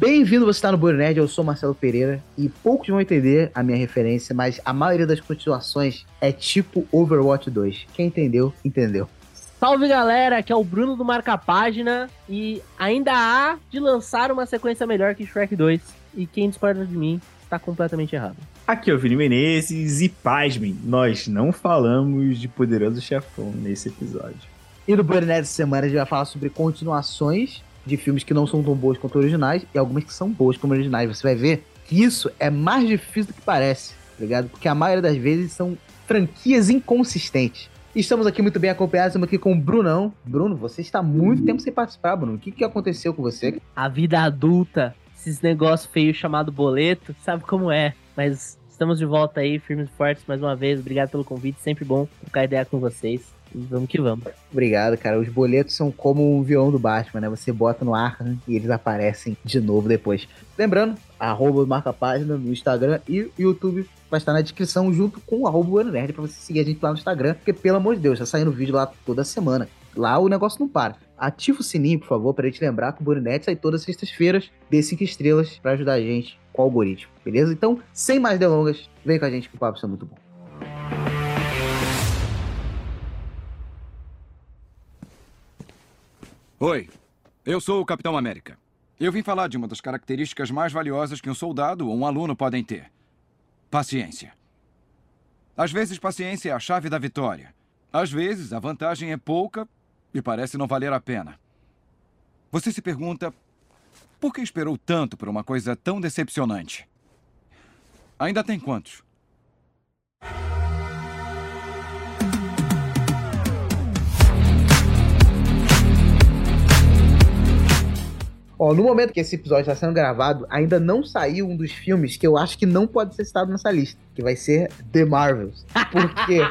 Bem-vindo, você está no Burro Nerd, eu sou Marcelo Pereira e poucos vão entender a minha referência, mas a maioria das continuações é tipo Overwatch 2. Quem entendeu, entendeu. Salve galera, aqui é o Bruno do Marca Página e ainda há de lançar uma sequência melhor que Shrek 2 e quem discorda de mim está completamente errado. Aqui é o Vini Menezes e pasmem, nós não falamos de Poderoso Chefão nesse episódio. E no Burro Nerd essa semana a gente vai falar sobre continuações de filmes que não são tão boas quanto originais e algumas que são boas como originais. Você vai ver que isso é mais difícil do que parece, tá ligado? Porque a maioria das vezes são franquias inconsistentes. Estamos aqui muito bem acompanhados, estamos aqui com o Brunão. Bruno, você está muito tempo sem participar, Bruno. O que, que aconteceu com você? A vida adulta, esses negócios feios chamado boleto, sabe como é. Mas estamos de volta aí, firmes e fortes mais uma vez. Obrigado pelo convite, sempre bom trocar ideia com vocês. Vamos que vamos. Obrigado, cara. Os boletos são como um violão do Batman, né? Você bota no ar né? e eles aparecem de novo depois. Lembrando, arroba marca página no Instagram e o YouTube vai estar na descrição junto com o arroba Nerd pra você seguir a gente lá no Instagram. Porque, pelo amor de Deus, tá saindo vídeo lá toda semana. Lá o negócio não para. Ativa o sininho, por favor, pra gente lembrar que o Borinete sai todas as sextas-feiras. Dê 5 estrelas pra ajudar a gente com o algoritmo, beleza? Então, sem mais delongas, vem com a gente que o papo está muito bom. Oi, eu sou o Capitão América. Eu vim falar de uma das características mais valiosas que um soldado ou um aluno podem ter: paciência. Às vezes, paciência é a chave da vitória. Às vezes, a vantagem é pouca e parece não valer a pena. Você se pergunta por que esperou tanto por uma coisa tão decepcionante? Ainda tem quantos? Ó, no momento que esse episódio está sendo gravado, ainda não saiu um dos filmes que eu acho que não pode ser citado nessa lista, que vai ser The Marvels. Por quê?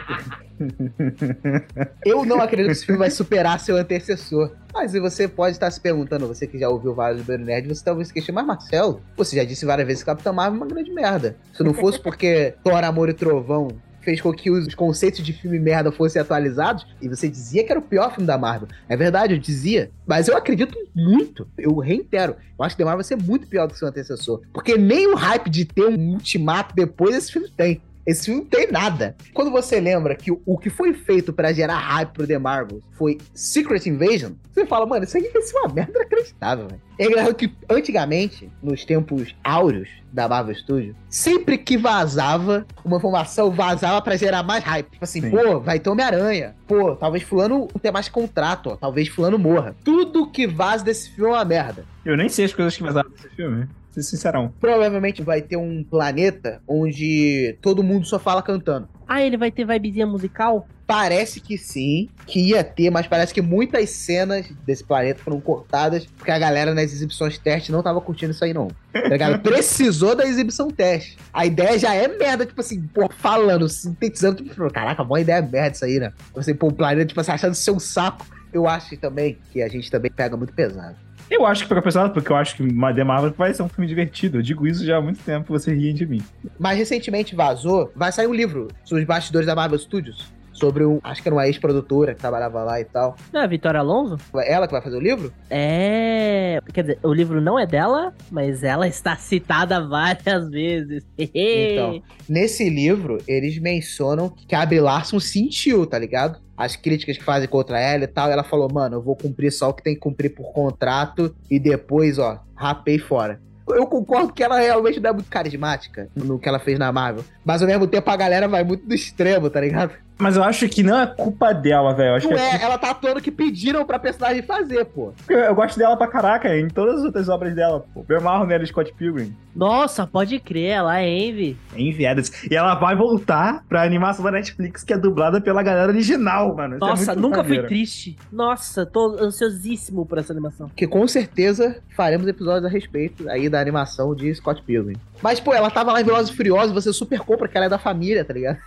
eu não acredito que esse filme vai superar seu antecessor. Mas você pode estar se perguntando, você que já ouviu vários do Nerd, você talvez se questione, mas Marcelo, você já disse várias vezes que Capitão Marvel é uma grande merda. Se não fosse porque Thor, Amor e Trovão fez com que os conceitos de filme merda fossem atualizados, e você dizia que era o pior filme da Marvel. É verdade, eu dizia. Mas eu acredito muito. Eu reitero. Eu acho que The Marvel vai ser muito pior do que seu antecessor. Porque nem o hype de ter um ultimato depois esse filme tem. Esse filme não tem nada. Quando você lembra que o, que foi feito para gerar hype pro The Marvels foi Secret Invasion, você fala, mano, isso aqui vai ser uma merda inacreditável, velho. É engraçado que antigamente, nos tempos áureos da Marvel Studios, sempre que vazava uma informação, vazava para gerar mais hype. Tipo assim, Sim. pô, vai ter Homem-Aranha. Pô, talvez fulano tenha mais contrato, ó. Talvez fulano morra. Tudo que vaza desse filme é uma merda. Eu nem sei as coisas que vazaram desse filme sincerão. Provavelmente vai ter um planeta onde todo mundo só fala cantando. Ah, ele vai ter vibezinha musical? Parece que sim, que ia ter, mas parece que muitas cenas desse planeta foram cortadas porque a galera nas exibições teste não tava curtindo isso aí, não. Tá ligado? Precisou da exibição teste. A ideia já é merda, tipo assim, pô, falando, sintetizando, tipo, caraca, boa ideia merda isso aí, né? Você, pô, o planeta, tipo assim, achando seu saco. Eu acho também que a gente também pega muito pesado. Eu acho que pega pesado, porque eu acho que The Marvel vai ser um filme divertido. Eu digo isso já há muito tempo, você riem de mim. Mas recentemente vazou, vai sair um livro sobre os bastidores da Marvel Studios sobre um. Acho que era uma ex-produtora que trabalhava lá e tal. Não é a Vitória Alonso? Ela que vai fazer o livro? É. Quer dizer, o livro não é dela, mas ela está citada várias vezes. então, nesse livro, eles mencionam que a Brie Larson sentiu, tá ligado? as críticas que fazem contra ela e tal. Ela falou, mano, eu vou cumprir só o que tem que cumprir por contrato e depois, ó, rapei fora eu concordo que ela realmente não é muito carismática no que ela fez na Marvel. Mas ao mesmo tempo a galera vai muito do extremo, tá ligado? Mas eu acho que não é culpa dela, velho. Não é, é, ela tá atuando que pediram pra personagem fazer, pô. Eu, eu, gosto dela pra caraca, em todas as outras obras dela, pô. Eu amarro nela Scott Pilgrim. Nossa, pode crer, ela é Envy. É Envy Adams. E ela vai voltar pra animação da Netflix, que é dublada pela galera original, mano. Isso é Nossa, é nunca fui triste. Nossa, tô ansiosíssimo por essa animação. Que com certeza faremos episódios a respeito aí da animação de Scott Pilgrim. Mas, pô, ela tava lá em Velozes e Furiosos, você super compra que ela é da família, tá ligado?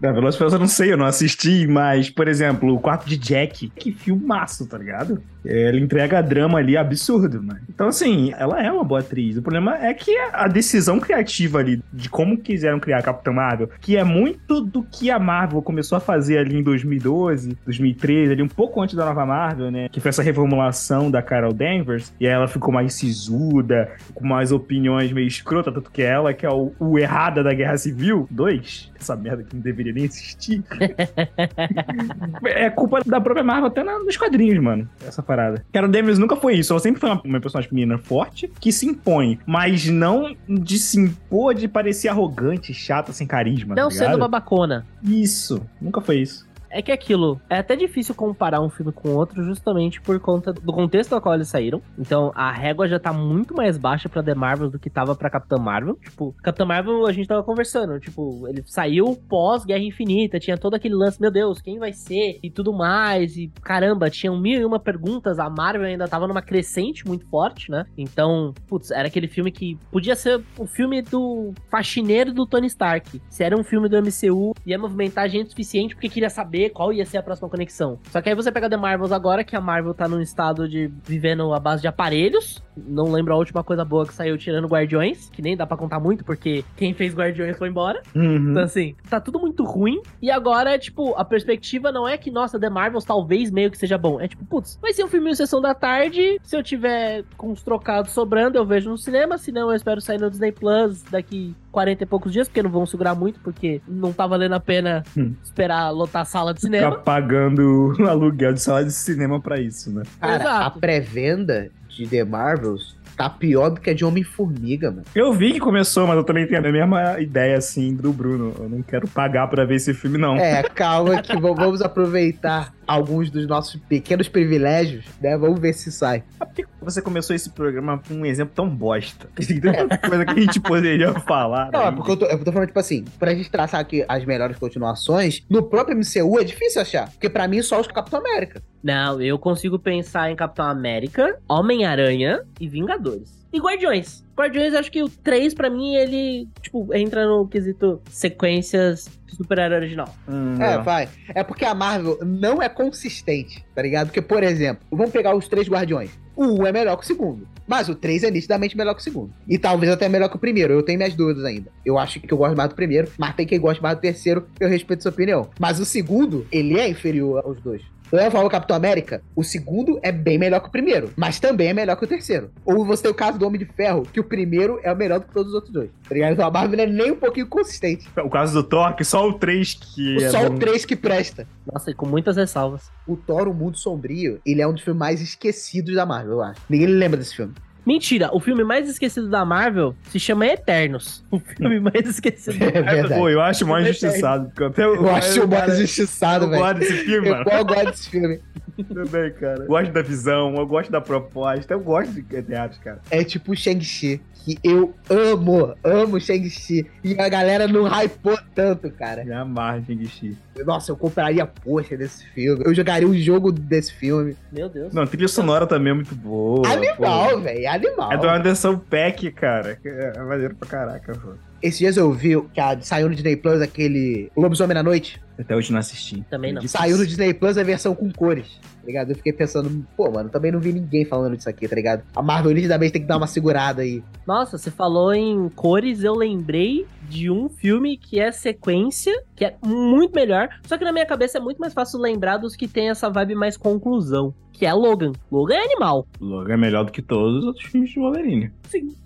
Na Velozes e Furiosos eu não sei, eu não assisti, mas, por exemplo, o quarto de Jack, que filmaço, tá ligado? Ela entrega drama ali absurdo, mano. Então, assim, ela é uma boa atriz. O problema é que a decisão criativa ali de como quiseram criar a Capitã Marvel, que é muito do que a Marvel começou a fazer ali em 2012, 2013, ali um pouco antes da nova Marvel, né? Que foi essa reformulação da Carol Danvers. E aí ela ficou mais sisuda, com mais opiniões meio escrota, tanto que ela, que é o, o errada da Guerra Civil 2, essa merda que não deveria nem existir. é culpa da própria Marvel até nos quadrinhos, mano. Essa parada. Carol Danvers nunca foi isso. Ela sempre foi uma, uma personagem feminina forte que se impõe, mas não de se impor de parecer arrogante, chata, sem carisma. Não tá sendo babacona. Isso. Nunca foi isso. É que aquilo, é até difícil comparar um filme com outro justamente por conta do contexto ao qual eles saíram. Então, a régua já tá muito mais baixa pra The Marvel do que tava pra Capitã Marvel. Tipo, Capitã Marvel a gente tava conversando, tipo, ele saiu pós Guerra Infinita, tinha todo aquele lance, meu Deus, quem vai ser? E tudo mais, e caramba, tinham mil e uma perguntas, a Marvel ainda tava numa crescente muito forte, né? Então, putz, era aquele filme que podia ser o filme do faxineiro do Tony Stark. Se era um filme do MCU, ia movimentar gente suficiente porque queria saber qual ia ser a próxima conexão. Só que aí você pega The Marvels agora, que a Marvel tá num estado de vivendo a base de aparelhos. Não lembro a última coisa boa que saiu tirando Guardiões, que nem dá pra contar muito, porque quem fez Guardiões foi embora. Uhum. Então, assim, tá tudo muito ruim. E agora, tipo, a perspectiva não é que, nossa, The Marvels talvez meio que seja bom. É tipo, putz, vai ser um filme em sessão da tarde. Se eu tiver com os trocados sobrando, eu vejo no cinema. Se não, eu espero sair no Disney Plus daqui 40 e poucos dias, porque não vão segurar muito, porque não tá valendo a pena Hum. esperar lotar a sala de Ficar cinema. pagando aluguel de sala de cinema pra isso, né? Cara, Exato. a pré-venda de The Marvels tá pior do que a de Homem-Formiga, mano. Eu vi que começou, mas eu também tenho a mesma ideia, assim, do Bruno. Eu não quero pagar pra ver esse filme, não. É, calma que vamos aproveitar alguns dos nossos pequenos privilégios, né? Vamos ver se sai. Por que você começou esse programa com um exemplo tão bosta? Tem tanta coisa que a gente poderia falar. Não, é né? porque eu tô, eu tô falando, tipo assim, pra gente traçar aqui as melhores continuações, no próprio MCU é difícil achar. Porque pra mim só os Capitão América. Não, eu consigo pensar em Capitão América, Homem-Aranha e Vingadores. E Guardiões. Guardiões, acho que o 3, pra mim, ele, tipo, entra no quesito sequências super-herói original. Hum, É, não. vai. É porque a Marvel não é consistente, tá ligado? Porque, por exemplo, vamos pegar os três Guardiões. O 1 é melhor que o segundo. Mas o 3 é nitidamente melhor que o segundo. E talvez até melhor que o primeiro. Eu tenho minhas dúvidas ainda. Eu acho que eu gosto mais do primeiro, mas tem quem gosta mais do terceiro. Eu respeito sua opinião. Mas o segundo, ele é inferior aos dois. Eu falo Capitão América, o segundo é bem melhor que o primeiro, mas também é melhor que o terceiro. Ou você tem o caso do Homem de Ferro, que o primeiro é o melhor do que todos os outros dois. Tá ligado? Então a Marvel não é nem um pouquinho consistente. O caso do Thor, que só o 3 que. é Só bom. o 3 que presta. Nossa, e com muitas ressalvas. O Thor, o Mundo Sombrio, ele é um dos filmes mais esquecidos da Marvel, eu acho. Ninguém lembra desse filme. Mentira, o filme mais esquecido da Marvel se chama Eternos. O filme mais esquecido da É verdade. Pô, eu acho mais injustiçado. porque Até eu, Eu acho o mais cara, injustiçado, Eu velho. gosto desse filme, Eu, mano. eu gosto desse filme. Também, cara. Eu gosto da visão, eu gosto da proposta, eu gosto de teatro, cara. É tipo o Shang-Chi, que eu amo, amo Shang-Chi. E a galera não hypou tanto, cara. Me amarra Shang-Chi. Nossa, eu compraria poxa desse filme. Eu jogaria um jogo desse filme. Meu Deus. Não, a trilha sonora também é muito boa. animal, velho, animal. É do Anderson Peck, cara. É é maneiro pra caraca, pô. Esses dias eu vi que a- saiu no Disney Plus aquele Lobisomem na Noite. Até hoje não assisti. Também não. Saiu no Disney Plus a versão com cores, tá ligado? Eu fiquei pensando, pô, mano, também não vi ninguém falando disso aqui, tá ligado? A Marvel nitidamente tem que dar uma segurada aí. Nossa, você falou em cores, eu lembrei de um filme que é sequência, que é muito melhor. Só que na minha cabeça é muito mais fácil lembrar dos que tem essa vibe mais conclusão. Que é Logan. Logan é animal. Logan é melhor do que todos os outros filmes de Wolverine.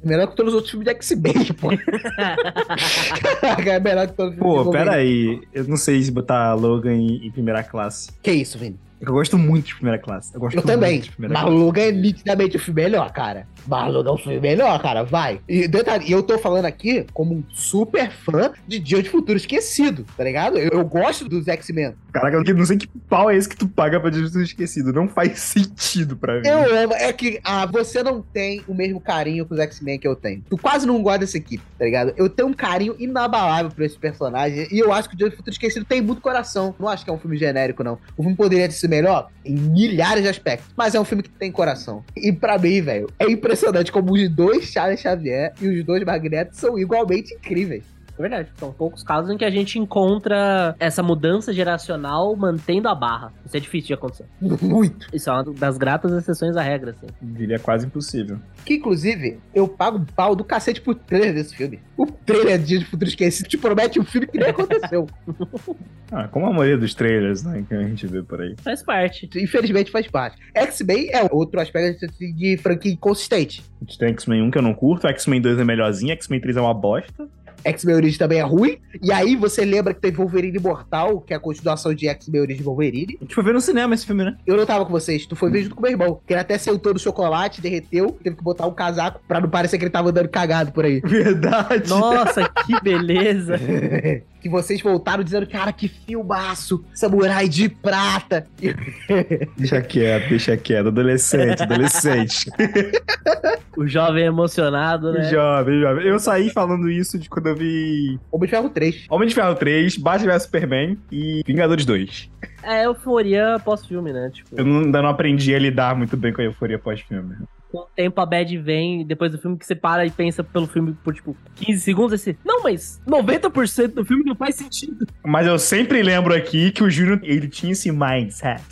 Melhor que todos os outros filmes de X-Men, pô. é melhor que todos os filmes Pô, de Wolverine. pera aí. Eu não sei se botar Logan em, em primeira classe. Que isso, Vini? É eu gosto muito de primeira classe. Eu gosto Eu também. muito de primeira Mas classe. Logan é nitidamente o filme melhor, cara. Mas Logan é o filme melhor, cara. Vai. E detalhe, eu tô falando aqui como um super fã de Dia de Futuro Esquecido, tá ligado? Eu, eu gosto dos X-Men. Caraca, eu não sei que pau é esse que tu paga pra Jesus Esquecido. Não faz sentido pra mim. Eu amo. É que ah, você não tem o mesmo carinho com os X-Men que eu tenho. Tu quase não gosta dessa equipe, tá ligado? Eu tenho um carinho inabalável por esse personagem. E eu acho que o Dia do Futuro Esquecido tem muito coração. Não acho que é um filme genérico, não. O filme poderia ter sido melhor em milhares de aspectos. Mas é um filme que tem coração. E pra mim, velho, é impressionante como os dois Charles Xavier e os dois Magnetos são igualmente incríveis. É verdade. São poucos casos em que a gente encontra essa mudança geracional mantendo a barra. Isso é difícil de acontecer. Muito. Isso é uma das gratas exceções à regra, assim. Diria quase impossível. Que, inclusive, eu pago um pau do cacete pro trailer desse filme. O trailer de Dia de Futuro Esquecido te promete um filme que nem aconteceu. Ah, como a maioria dos trailers, né, que a gente vê por aí. Faz parte. Infelizmente faz parte. X-Men é outro aspecto de franquia inconsistente. A gente tem X-Men 1 que eu não curto, X-Men 2 é melhorzinho, X-Men 3 é uma bosta. X-Men Origins também é ruim. E aí você lembra que teve Wolverine Imortal, que é a continuação de X-Men Origins Wolverine. A gente foi ver no cinema esse filme, né? Eu não tava com vocês, tu foi ver junto com meu irmão. Que ele até sentou no chocolate, derreteu, teve que botar um casaco pra não parecer que ele tava andando cagado por aí. Verdade. Nossa, que beleza. que vocês voltaram dizendo, cara, que filmaço, samurai de prata. Deixa quieto, deixa quieto. Adolescente, adolescente. o jovem emocionado, né? Jovem, jovem. Eu saí falando isso de quando eu vi Homem de Ferro 3. Homem de Ferro 3, Batman vs Superman e Vingadores 2. É euforia pós-filme, né? Tipo, Eu não- ainda não aprendi a lidar muito bem com a euforia pós-filme. Com o tempo a bad vem, depois do filme que você para e pensa pelo filme por, tipo, 15 segundos, você... Não, mas 90% do filme não faz sentido. Mas eu sempre lembro aqui que o Júnior, ele tinha esse mindset.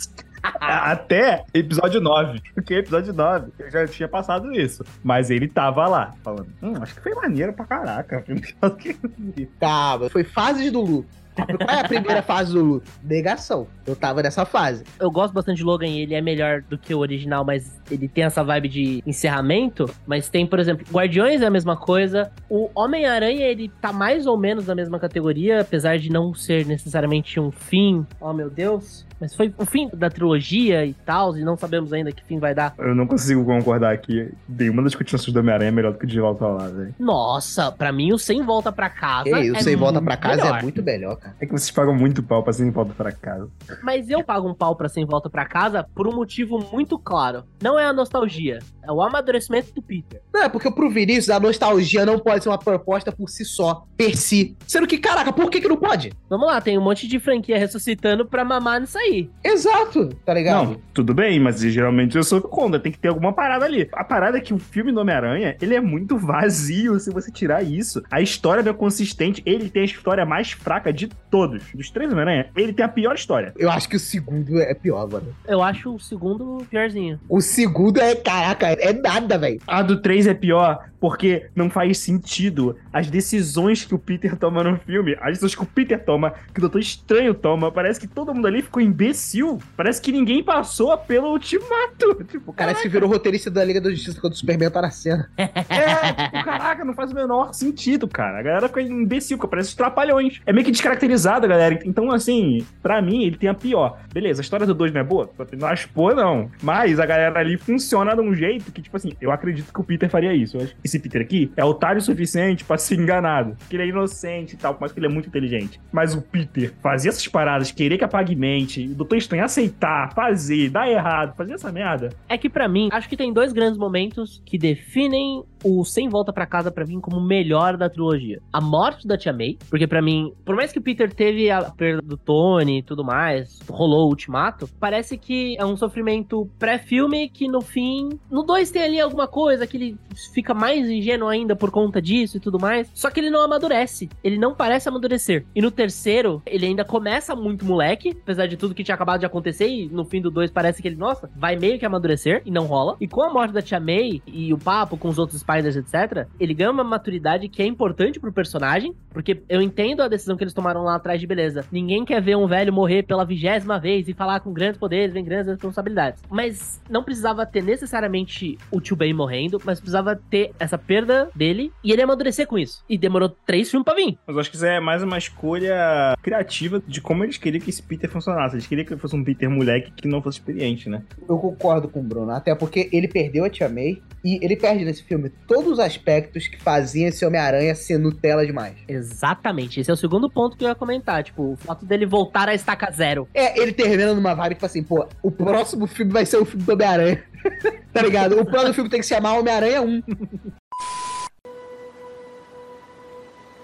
Até episódio 9. Porque episódio 9, eu já tinha passado isso. Mas ele tava lá, falando, hum, acho que foi maneiro pra caraca. Calma, foi fases do luto. Qual é a primeira fase do luto? Negação. Eu tava nessa fase. Eu gosto bastante de Logan ele é melhor do que o original, mas ele tem essa vibe de encerramento. Mas tem, por exemplo, Guardiões é a mesma coisa. O Homem-Aranha, ele tá mais ou menos na mesma categoria, apesar de não ser necessariamente um fim. Oh, meu Deus. Mas foi o fim da trilogia e tal, e não sabemos ainda que fim vai dar. Eu não consigo concordar aqui. Nenhuma das continuações do Homem-Aranha é melhor do que o de volta lá, velho. Nossa, pra mim o Sem Volta Pra Casa Ei, o é Sem Volta muito pra Casa melhor. é muito melhor, cara. É que vocês pagam muito pau pra sem volta pra casa. Mas eu pago um pau pra Sem Volta Pra Casa por um motivo muito claro. Não é a nostalgia, é o amadurecimento do Peter. Não, é porque pro Vinícius a nostalgia não pode ser uma proposta por si só, per si. Sendo que, caraca, por que que não pode? Vamos lá, tem um monte de franquia ressuscitando pra mamar nisso aí. Exato, tá ligado? Não, tudo bem, mas geralmente eu sou contra, tem que ter alguma parada ali. A parada é que o filme do Homem-Aranha, ele é muito vazio se você tirar isso. A história não é consistente, ele tem a história mais fraca de todos. Dos três Homem-Aranha, ele tem a pior história. Eu acho que o segundo é pior, mano. Eu acho o segundo piorzinho. O segundo é, caraca, é nada, velho. A do 3 é pior porque não faz sentido as decisões que o Peter toma no filme, as decisões que o Peter toma, que o Doutor Estranho toma. Parece que todo mundo ali ficou imbecil. Parece que ninguém passou pelo ultimato. Tipo, Parece que virou roteirista da Liga da Justiça quando o Superman tá na cena. É, tipo, caraca, não faz o menor sentido, cara. A galera fica imbecil, parece os trapalhões. É meio que descaracterizada, galera. Então, assim, pra mim, ele tem a pior. Beleza, a história do 2 não é boa? Não acho boa, não. Mas a galera ali funciona de um jeito que, tipo assim, eu acredito que o Peter faria isso. Eu acho que esse Peter aqui é otário o suficiente pra ser enganado. Que ele é inocente e tal, mas que ele é muito inteligente. Mas o Peter fazer essas paradas, querer que apague mente, o Doutor Estranho aceitar, fazer, dar errado, fazer essa merda. É que pra mim, acho que tem dois grandes momentos que definem o Sem Volta Pra Casa pra mim como o melhor da trilogia. A morte da Tia May, porque pra mim, por mais que o Peter teve a perda do Tony e tudo mais, rolou o ultimato, parece que é um sofrimento pré-filme que no fim, no 2 tem ali alguma coisa que ele fica mais ingênuo ainda por conta disso e tudo mais, só que ele não amadurece, ele não parece amadurecer. E no terceiro, ele ainda começa muito moleque, apesar de tudo que tinha acabado de acontecer e no fim do 2 parece que ele, nossa, vai meio que amadurecer e não rola. E com a morte da Tia May e o papo com os outros Spiders, etc., ele ganha uma maturidade que é importante pro personagem, porque eu entendo a decisão que eles tomaram lá atrás de beleza. Ninguém quer ver um velho morrer pela vigésima vez e falar com grandes poderes, vem grandes responsabilidades. Mas não precisava ter necessariamente o Tio Ben morrendo, mas precisava ter essa perda dele e ele amadurecer com isso. E demorou três filmes pra vir. Mas eu acho que isso é mais uma escolha criativa de como eles queriam que esse Peter funcionasse. Eles queriam que ele fosse um Peter moleque que não fosse experiente, né? Eu concordo com o Bruno, até porque ele perdeu a Tia May e ele perde nesse filme todos os aspectos que faziam esse Homem-Aranha ser Nutella demais. Exatamente. Esse é o segundo ponto que eu ia comentar. Tipo, o fato dele voltar à estaca zero. É, ele termina numa vibe tipo assim, pô, o próximo filme vai ser o filme do Homem-Aranha. tá ligado? O próximo filme tem que se chamar Homem-Aranha 1.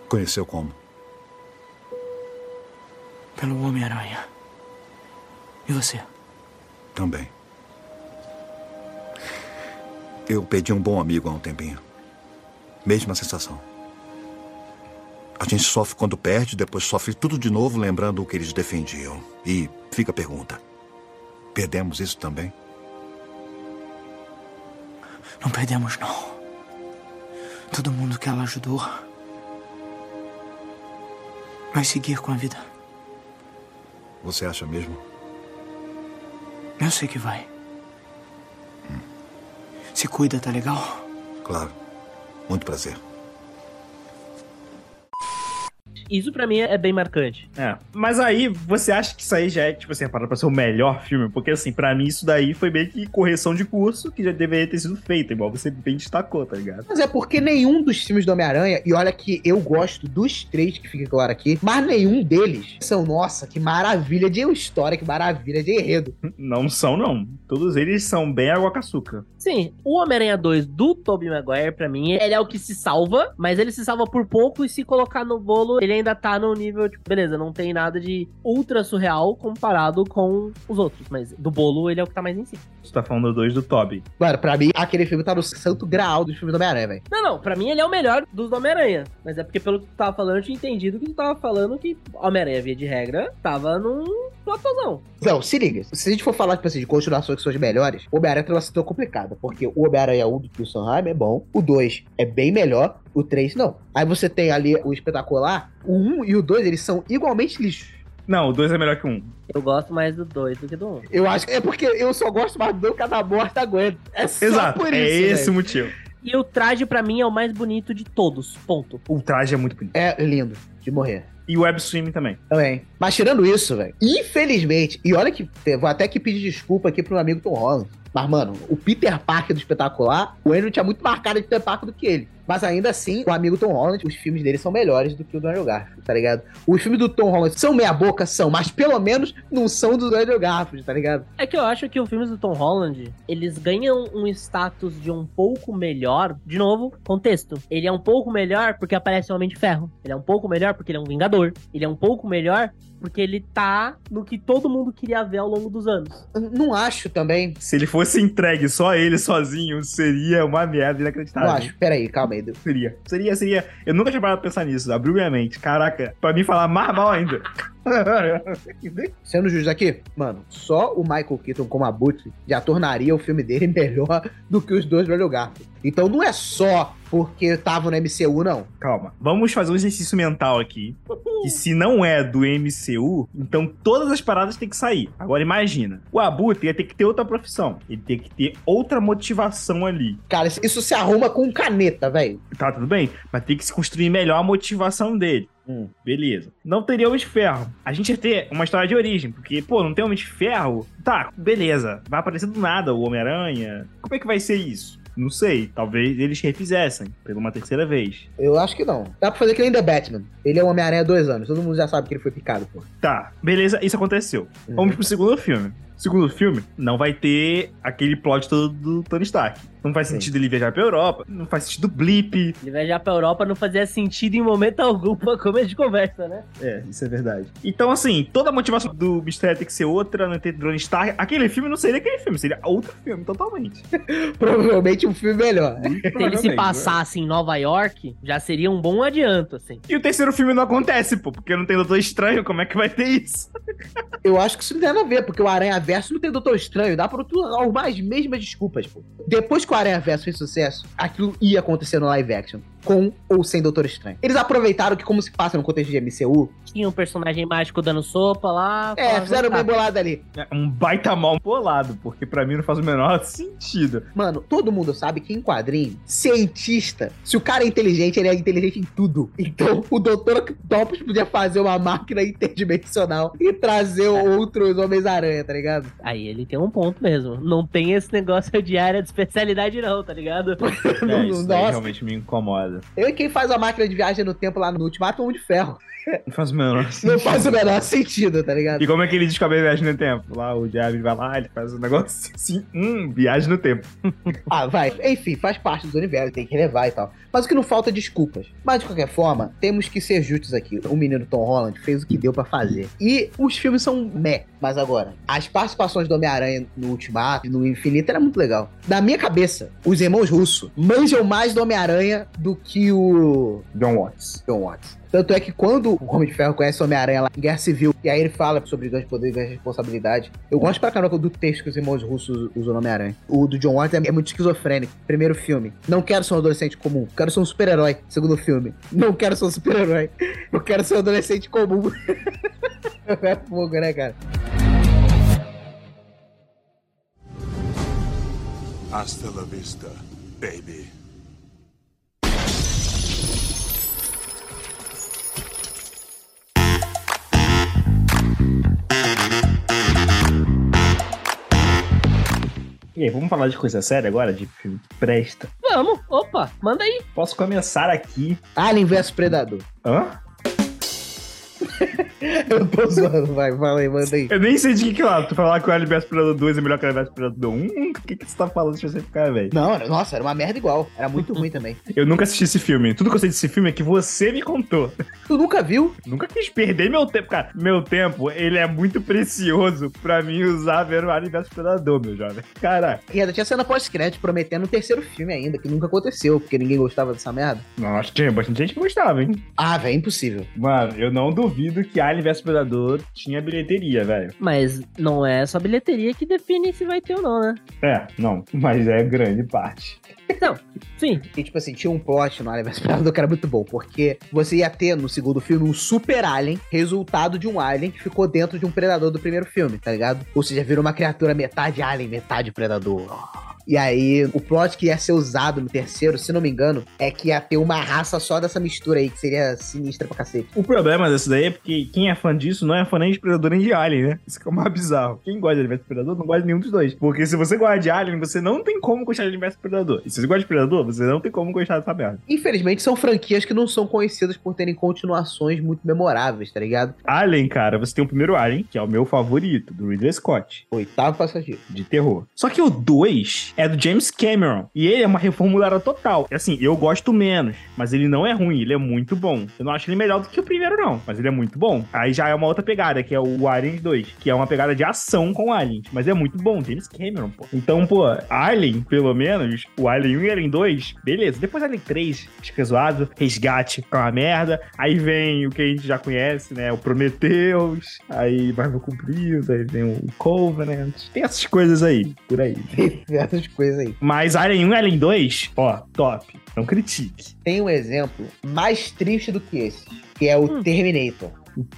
Conheceu como? Pelo Homem-Aranha. E você? Também. Eu perdi um bom amigo há um tempinho. Mesma sensação. A gente sofre quando perde, depois sofre tudo de novo lembrando o que eles defendiam. E fica a pergunta: perdemos isso também? Não perdemos, não. Todo mundo que ela ajudou vai seguir com a vida. Você acha mesmo? Eu sei que vai. Se cuida, tá legal? Claro. Muito prazer. Isso pra mim é bem marcante. É. Mas aí, você acha que isso aí já é, tipo assim, parada pra ser o melhor filme? Porque, assim, pra mim isso daí foi meio que correção de curso que já deveria ter sido feita, igual você bem destacou, tá ligado? Mas é porque nenhum dos filmes do Homem-Aranha, e olha que eu gosto dos três que fica claro aqui, mas nenhum deles são, nossa, que maravilha de história, que maravilha de enredo. Não são, não. Todos eles são bem água com açúcar. Sim, o Homem-Aranha 2 do Tobey Maguire, pra mim, ele é o que se salva, mas ele se salva por pouco e se colocar no bolo, ele ainda tá no nível, tipo, beleza, não tem nada de ultra surreal comparado com os outros, mas do bolo ele é o que tá mais em cima. Você tá falando dois do Toby. Mano, pra mim, aquele filme tá no santo graal dos filmes do Homem-Aranha, velho. Não, não, pra mim ele é o melhor dos do Homem-Aranha, mas é porque pelo que tu tava falando, eu tinha entendido que tu tava falando que Homem-Aranha, via de regra, tava num platôzão. Não, se liga. Se a gente for falar, tipo assim, de continuações que são as melhores, o Homem-Aranha tem uma situação complicada. Porque o Homem-Aranha 1 do Tio Sanheim é bom, o 2 é bem melhor, o 3 não. Aí você tem ali o espetacular, o 1 e o 2, eles são igualmente lixos. Não, o dois é melhor que um. Eu gosto mais do 2 do que do 1. Um. Eu acho que é porque eu só gosto mais do 2 cada morte aguenta. É só Exato, por isso. é esse velho. o motivo. E o traje, pra mim, é o mais bonito de todos. Ponto. O traje é muito bonito. É lindo de morrer. E web streaming também. Também. Mas tirando isso, velho, infelizmente, e olha que vou até que pedir desculpa aqui pro meu amigo Tom Holland. Mas, mano, o Peter Parker do espetacular, o Andrew tinha muito mais cara de Peter Parker do que ele. Mas ainda assim, o amigo Tom Holland, os filmes dele são melhores do que o do Andrew Garfield, tá ligado? Os filmes do Tom Holland são meia boca, são, mas pelo menos não são do Andrew Garfield, tá ligado? É que eu acho que os filmes do Tom Holland, eles ganham um status de um pouco melhor. De novo, contexto. Ele é um pouco melhor porque aparece o Homem de Ferro. Ele é um pouco melhor porque ele é um Vingador. Ele é um pouco melhor porque ele tá no que todo mundo queria ver ao longo dos anos. Não acho também. Se ele fosse entregue só ele sozinho, seria uma merda Não inacreditável. acho. Pera aí, calma aí. Seria. Seria, seria. Eu nunca tinha parado pra pensar nisso. Abriu minha mente. Caraca, pra mim falar mais mal ainda. Sendo justo aqui, mano, só o Michael Keaton como Abutre já tornaria o filme dele melhor do que os dois do Andrew Garfield. Então não é só porque tava no MCU, não. Calma. Vamos fazer um exercício mental aqui. Que se não é do MCU, então todas as paradas têm que sair. Agora imagina. O Abutre ia ter que ter outra profissão. Ele tem que ter outra motivação ali. Cara, isso se arruma com caneta, velho. Tá, tudo bem. Mas tem que se construir melhor a motivação dele. Hum. Beleza. Não teria Homem de Ferro. A gente ia ter uma história de origem, porque, pô, não tem Homem de Ferro? Tá, beleza. Vai aparecer do nada o Homem-Aranha. Como é que vai ser isso? Não sei. Talvez eles refizessem pela uma terceira vez. Eu acho que não. Dá pra fazer que nem The Batman. Ele é um Homem-Aranha há dois anos. Todo mundo já sabe que ele foi picado, pô. Tá, beleza, isso aconteceu. Uhum. Vamos pro segundo filme. Segundo filme, não vai ter aquele plot todo do Tony Stark. Não faz Sim. sentido ele viajar pra Europa, não faz sentido blip. Ele viajar pra Europa não fazia sentido em momento algum pra começo de conversa, né? É, isso é verdade. Então, assim, toda a motivação do mistério tem que ser outra, não ter Tony Stark. Aquele filme não seria aquele filme, seria outro filme, totalmente. Provavelmente um filme melhor. Se ele se Provavelmente, passasse em Nova York, já seria um bom adianto, assim. E o terceiro filme não acontece, pô, porque não tem Doutor Estranho, como é que vai ter isso? Eu acho que isso não tem nada a ver, porque o Aranha Verso não tem Doutor Estranho. Dá pra tu arrumar as mesmas desculpas, pô. Depois Aranha Verso fez sucesso, aquilo ia acontecer no live action. Com ou sem Doutor Estranho. Eles aproveitaram que, como se passa no contexto de MCU, Tinha um personagem mágico dando sopa lá. é, fizeram bem bolado ali. É um baita mal bolado, porque pra mim não faz o menor sentido. Mano, todo mundo sabe que em quadrinho, cientista, se o cara é inteligente, ele é inteligente em tudo. Então, o Dr. Octopus podia fazer uma máquina interdimensional e trazer outros Homens-Aranha, tá ligado? Aí ele tem um ponto mesmo. Não tem esse negócio de área de especialidade, não, tá ligado? É, isso Nossa. realmente me incomoda. Eu e quem faz a máquina de viagem no tempo lá no Ultimato é um de ferro. Não faz o menor sentido. Não faz o menor sentido, tá ligado? E como é que ele descobre a viagem no tempo? Lá o Diabo vai lá, ele faz um negócio assim, hum, viagem no tempo. Ah, vai. Enfim, faz parte do universo, tem que relevar e tal. Mas o que não falta é desculpas. Mas de qualquer forma, temos que ser justos aqui. O menino Tom Holland fez o que deu pra fazer. E os filmes são meh. Mas agora, as participações do Homem-Aranha no Ultimato, no Infinito, era muito legal. Na minha cabeça, os irmãos Russo manjam mais do Homem-Aranha do que o John Watts. John Watts. Tanto é que quando o Homem de Ferro conhece o Homem-Aranha lá em Guerra Civil, e aí ele fala sobre grande poder e grande responsabilidade. Eu gosto pra caramba do texto que os irmãos russos usam no Homem-Aranha. O do John Watts é, é muito esquizofrênico. Primeiro filme. Não quero ser um adolescente comum. Quero ser um super-herói. Segundo filme. Não quero ser um super-herói. Eu quero ser um adolescente comum. é fogo, né, cara? Hasta la vista, baby. E aí, vamos falar de coisa séria agora, de filme que presta. Vamos, opa, manda aí. Posso começar aqui. Alien vs Predador. Hã? Eu tô zoando, vai, fala aí, manda aí. Eu nem sei de que que lá. Tu falar que o Alien vs Predador 2 é melhor que o Alien vs Predador 1? O que, que você tá falando especificamente, velho? Não, nossa, era uma merda igual. Era muito ruim também. Eu nunca assisti esse filme. Tudo que eu sei desse filme é que você me contou. Tu nunca viu? Nunca quis perder meu tempo, cara. Meu tempo, ele é muito precioso pra mim usar ver o Alien vs Predador, meu jovem. Caraca. E ainda tinha cena pós-crédito prometendo o terceiro filme ainda, que nunca aconteceu, porque ninguém gostava dessa merda. Nossa, tinha bastante gente que gostava, hein? Ah, velho, impossível. Mano, eu não duvido que Alien vs Predador tinha bilheteria, velho. Mas não é só bilheteria que define se vai ter ou não, né? É, não, mas é grande parte. Então, sim, E, tipo assim, tinha um plot no Alien vs Predador que era muito bom, porque você ia ter no segundo filme um super alien, resultado de um alien que ficou dentro de um predador do primeiro filme, tá ligado? Ou seja, virou uma criatura metade alien, metade predador. E aí, o plot que ia ser usado no terceiro, se não me engano, é que ia ter uma raça só dessa mistura aí, que seria sinistra pra cacete. O problema desse daí é porque quem é fã disso não é fã nem de Predador nem de Alien, né? Isso que é o mais bizarro. Quem gosta de vs Predador não gosta de nenhum dos dois. Porque se você gosta de Alien, você não tem como gostar de vs Predador. E se você gosta de Predador, você não tem como gostar dessa merda. Infelizmente, são franquias que não são conhecidas por terem continuações muito memoráveis, tá ligado? Alien, cara, você tem o primeiro Alien, que é o meu favorito, do Ridley Scott, Oitavo passageiro. de terror. Só que o 2 é do James Cameron. E ele é uma reformulada total. Assim, eu gosto menos, mas ele não é ruim, ele é muito bom. Eu não acho ele melhor do que o primeiro, não, mas ele é muito bom. Aí já é uma outra pegada, que é o Alien 2, que é uma pegada de ação com Alien. Mas é muito bom, James Cameron, pô. Então, pô, Alien, pelo menos, o Alien 1 e Alien 2, beleza. Depois Alien 3, fica zoado, resgate é uma merda. Aí vem o que a gente já conhece, né? O Prometheus, aí Marvel Cumprido, aí vem o Covenant. Tem essas coisas aí, por aí. Essas coisas aí. Mas Alien 1 e Alien 2, ó, top. Não critique. Tem um exemplo mais triste do que esse, que é o Terminator.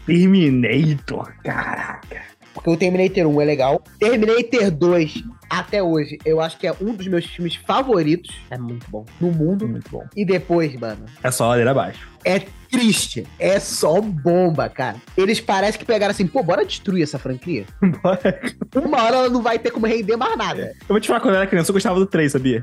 Terminator, caraca. Porque o Terminator 1 é legal. Terminator 2, até hoje, eu acho que é um dos meus filmes favoritos é muito bom. no mundo. Muito bom. E depois, mano, É só ladeira abaixo. é triste. É só bomba, cara. Eles parecem que pegaram assim, pô, bora destruir essa franquia. Uma hora ela não vai ter como render mais nada. Eu vou te falar, quando eu era criança, eu gostava do 3, sabia?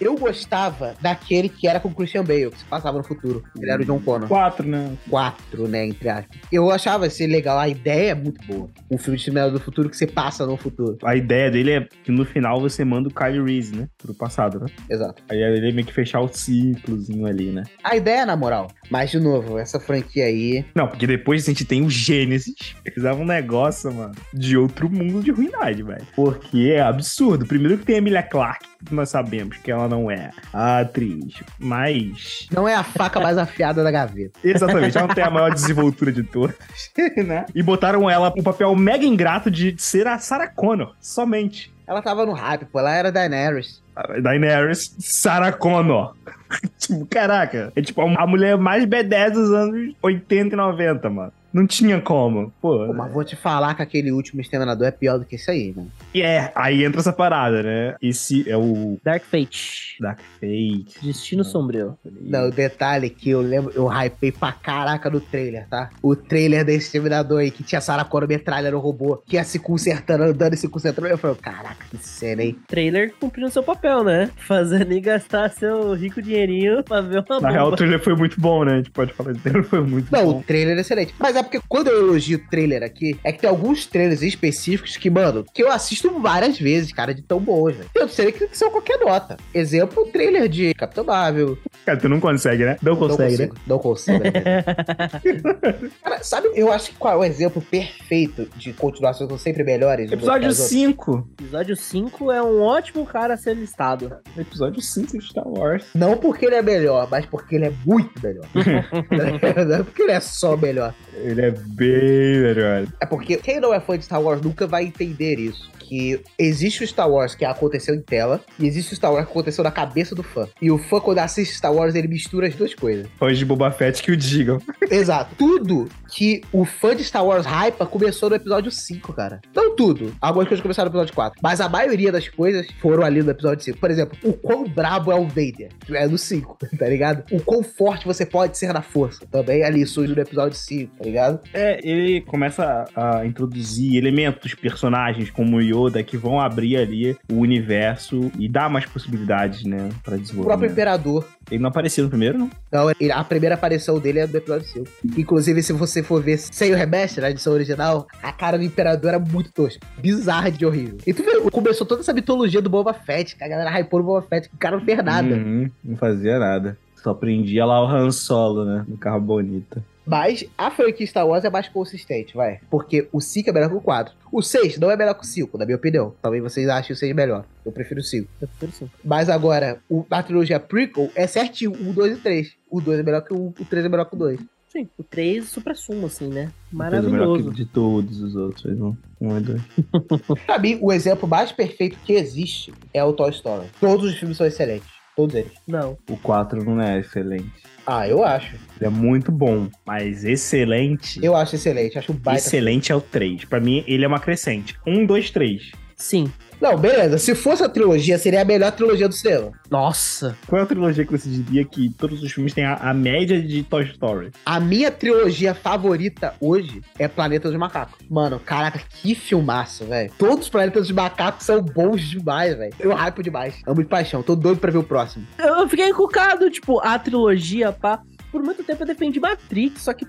Eu gostava daquele que era com o Christian Bale, que se passava no futuro. Ele era o John Connor. 4, né? quatro, né, entre aspas. Eu achava esse legal, a ideia é muito boa. Um filme de Exterminador do Futuro que você passa no futuro. A ideia dele é que no final você manda o Kyle Reese, né? Pro passado, né? Exato. Aí ele é meio que fechar o ciclozinho ali, né? A ideia, na moral. Mas, de novo, essa franquia aí. Não, porque depois a gente tem o Gênesis. Eles davam um negócio, mano, de outro mundo de ruindade, velho. Porque é absurdo. Primeiro que tem a Emilia Clarke, que nós sabemos que ela não é a atriz, mas... Não é a faca mais afiada da gaveta. Exatamente, ela não tem a maior desenvoltura de todas, né? E botaram ela um papel mega ingrato de ser a Sarah Connor, somente. Ela tava no hype, pô. Ela era Daenerys. Daenerys, Sarah Connor. tipo, caraca. É tipo a mulher mais B10 dos anos 80 e 90, mano. Não tinha como. Pô, Pô, mas vou te falar que aquele último Exterminador é pior do que esse aí, né? E é, aí entra essa parada, né? Esse é o Dark Fate. Dark Fate. Destino Sombrio. Não, o detalhe que eu lembro, eu hypei pra caraca no trailer, tá? O trailer desse Exterminador aí, que tinha Sarah Connor metralha no robô, que ia se consertando, andando e se consertando. Eu falei, caraca, que cena, hein? Trailer cumprindo seu papel, né? Fazendo e gastar seu rico dinheirinho pra ver uma Na real, o trailer foi muito bom, né? A gente pode falar o trailer foi muito Não, bom. o trailer é excelente. Mas é porque quando eu elogio o trailer aqui, é que tem alguns trailers específicos que, mano, que eu assisto várias vezes, cara, de tão bons, velho. Eu sei que são qualquer nota. Exemplo, o trailer de Capitão Marvel. Cara, tu não consegue, né? Não consegue, né? consigo, Não consigo. né? cara, sabe, eu acho que qual é o exemplo perfeito feito de continuações que são sempre melhores. Episódio das outras? 5. Episódio 5 é um ótimo cara a ser listado. Episódio 5 de Star Wars. Não porque ele é melhor, mas porque ele é muito melhor. não é porque ele é só melhor. Ele é bem melhor. É porque quem não é fã de Star Wars nunca vai entender isso. Que existe o Star Wars que aconteceu em tela e existe o Star Wars que aconteceu na cabeça do fã. E o fã, quando assiste Star Wars, ele mistura as duas coisas. Fãs de Boba Fett que o digam. Exato. Tudo que o fã de Star Wars hypa começou no episódio 5, cara. Não tudo. Algumas coisas começaram no episódio 4. Mas a maioria das coisas foram ali no episódio 5. Por exemplo, o quão brabo é o Vader. É no 5, tá ligado? O quão forte você pode ser na força. Também ali surge no episódio 5, tá ligado? É, ele começa a introduzir elementos, personagens como o Yoda que vão abrir ali o universo e dar mais possibilidades, né, pra O próprio desenvolver. Imperador. Ele não apareceu no primeiro, não? Não, ele- a primeira aparição dele é do episódio 5. Inclusive, se você for ver sem o remaster, a edição original, a cara do Imperador era muito tosca. Bizarra de horrível. E tu começou toda essa mitologia do Boba Fett, que a galera hypou no Boba Fett, que o cara não fez nada. Uhum, não fazia nada. Só prendia lá o Han Solo, né, no carro bonito. Mas a franquia Star Wars é mais consistente, vai. Porque o 5 é melhor que o 4. O 6 não é melhor que o 5, na minha opinião. Talvez vocês achem o 6 melhor. Eu prefiro o 5. Eu prefiro sim. Mas agora, o, a trilogia prequel é certinho, o 2 e o 3. O 2 é melhor que o, o 3 é melhor que o 2. Sim, o 3 supra-sumo, assim, né? O melhor Maravilhoso. que de todos os outros. Fez um, um e dois. Pra mim, o exemplo mais perfeito que existe é o Toy Story. Todos os filmes são excelentes. Todos eles. Não. O 4 não é excelente. Ah, eu acho. Ele é muito bom, mas excelente. Eu acho excelente. Acho baita. Excelente é o 3. Pra mim, ele é uma crescente. Um, dois, três. Sim. Não, beleza. Se fosse a trilogia, seria a melhor trilogia do cinema. Nossa. Qual é a trilogia que você diria que todos os filmes têm a, a média de Toy Story? A minha trilogia favorita hoje é Planeta dos Macacos. Mano, caraca, que filmaço, velho. Todos os Planetas dos Macacos são bons demais, velho. Eu hypo demais. Amo de paixão. Tô doido pra ver o próximo. Eu fiquei encucado, tipo, a trilogia, pá. Por muito tempo eu defendi Matrix, só que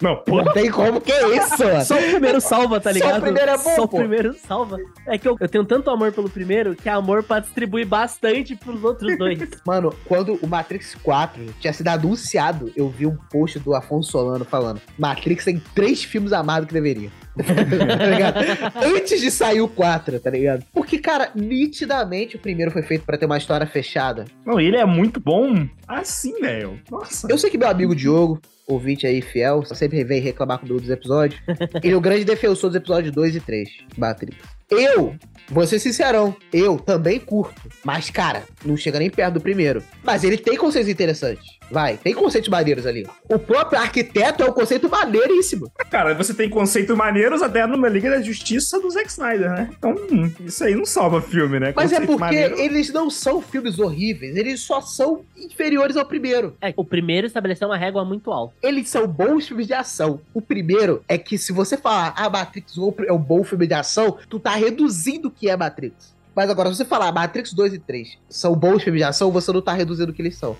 Não, pô. Não tem como que é isso, mano. só o primeiro salva, tá Só o ligado? primeiro é bom, Só o pô. primeiro salva. É que eu, eu tenho tanto amor pelo primeiro que é amor pra distribuir bastante pros outros dois. Mano, quando o Matrix 4 tinha sido anunciado, eu vi um post do Afonso Solano falando: Matrix tem três filmes a mais do que deveria. tá ligado? Antes de sair o 4, tá ligado? Porque, cara, nitidamente o primeiro foi feito pra ter uma história fechada. Não, ele é muito bom assim, velho. Nossa. Eu sei que meu amigo Diogo, ouvinte aí fiel, sempre vem reclamar comigo dos episódios. ele é o grande defensor dos episódios 2 e 3, Matrix. Eu, vou ser sincerão, eu também curto. Mas, cara, não chega nem perto do primeiro. Mas ele tem conceitos interessantes. Vai, tem conceitos maneiros ali. O próprio arquiteto é um conceito maneiríssimo. Cara, você tem conceitos maneiros até numa Liga da Justiça do Zack Snyder, né? Então, hum, isso aí não salva filme, né? Mas é Conceito porque maneiro. eles não são filmes horríveis, eles só são inferiores ao primeiro. É, o primeiro estabeleceu uma régua muito alta. Eles são bons filmes de ação. O primeiro é que se você falar, ah, Matrix é um bom filme de ação, tu tá reduzindo o que é Matrix. Mas agora, se você falar Matrix 2 e 3 são bons filmes de ação, você não tá reduzindo o que eles são.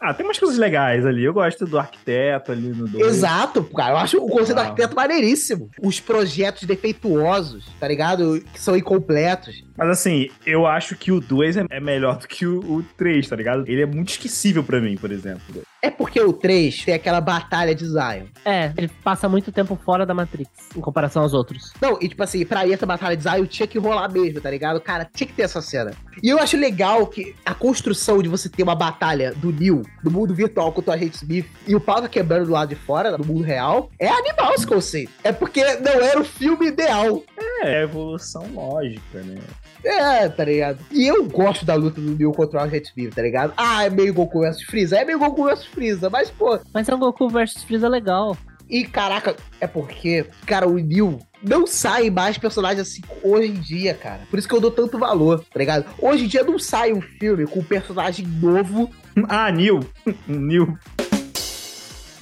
Ah, tem umas coisas legais ali. Eu gosto do arquiteto ali no 2. Exato, cara. Eu acho o conceito do Ah. arquiteto maneiríssimo. Os projetos defeituosos, tá ligado? Que são incompletos. Mas assim, eu acho que o 2 é melhor do que o, o 3, tá ligado? Ele é muito esquecível pra mim, por exemplo. É porque o 3 tem aquela batalha de Zion. É, ele passa muito tempo fora da Matrix, em comparação aos outros. Não, e tipo assim, pra ir essa batalha de Zion tinha que rolar mesmo, tá ligado? Cara, tinha que ter essa cena. E eu acho legal que a construção de você ter uma batalha do Neo, do mundo virtual contra o Agente Smith, e o pau tá quebrando do lado de fora, do mundo real, é animal esse conceito. É porque não era o filme ideal. É, evolução lógica, né? É, tá ligado? E eu gosto da luta do Neo contra o Agente Smith, tá ligado? Ah, é meio Goku vs Freeza. É meio Goku vs Freeza, mas, pô, Mas é um Goku versus Freeza legal. E caraca, é porque, cara, o Neil não sai mais personagens assim hoje em dia, cara. Por isso que eu dou tanto valor, tá ligado? Hoje em dia não sai um filme com um personagem novo. Ah, Neil. Neil.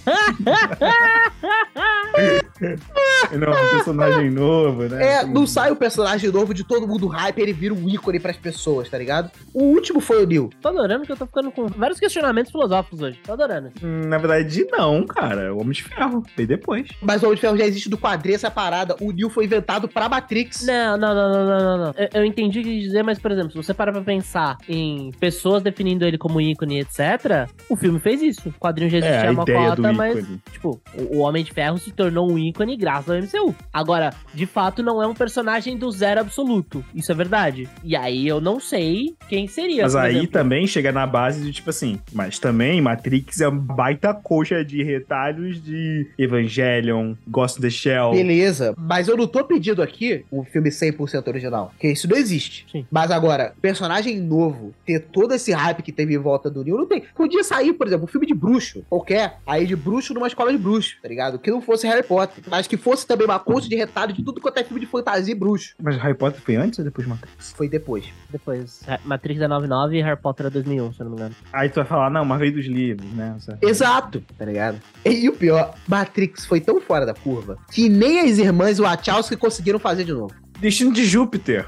não, um personagem novo, né? É, não sai um personagem novo de todo mundo hype, ele vira um ícone pras pessoas, tá ligado? O último foi o Neil. Tô adorando que eu tô ficando com vários questionamentos filosóficos hoje. Tô adorando. Hum, Na verdade, não, cara. O Homem de Ferro. Veio depois. Mas o Homem de Ferro já existe do quadrinho essa parada. O Neil foi inventado pra Matrix. Não, não, não, não, não, não, não. Eu, eu entendi o que dizer, mas, por exemplo, se você parar pra pensar em pessoas definindo ele como ícone, etc., o filme fez isso. O quadrinho já existia É, a uma ideia cota, mas, tipo, o, o Homem de Ferro se tornou um ícone graças ao MCU. Agora, de fato, não é um personagem do zero absoluto. Isso é verdade. E aí eu não sei quem seria. Mas aí exemplo. também chega na base de tipo assim, mas também Matrix é uma baita coxa de retalhos de Evangelion, Ghost in the Shell. Beleza, mas eu não tô pedindo aqui um filme 100% original, porque isso não existe. Sim. Mas agora, personagem novo, ter todo esse hype que teve em volta do Neo, não tem. Podia sair, por exemplo, um filme de bruxo, qualquer, aí de bruxo numa escola de bruxo, tá ligado? Que não fosse Harry Potter, mas que fosse também uma coxa de retalho de tudo quanto é filme de fantasia e bruxo. Mas Harry Potter foi antes ou depois de Matrix? Foi depois. Depois, Ha- Matrix é 99 e Harry Potter é 2001, se eu não me engano. Aí tu vai falar, não, mas veio dos livros, né? Exato, tá ligado? E, o pior, Matrix foi tão fora da curva que nem as irmãs Wachowski conseguiram fazer de novo. Destino de Júpiter.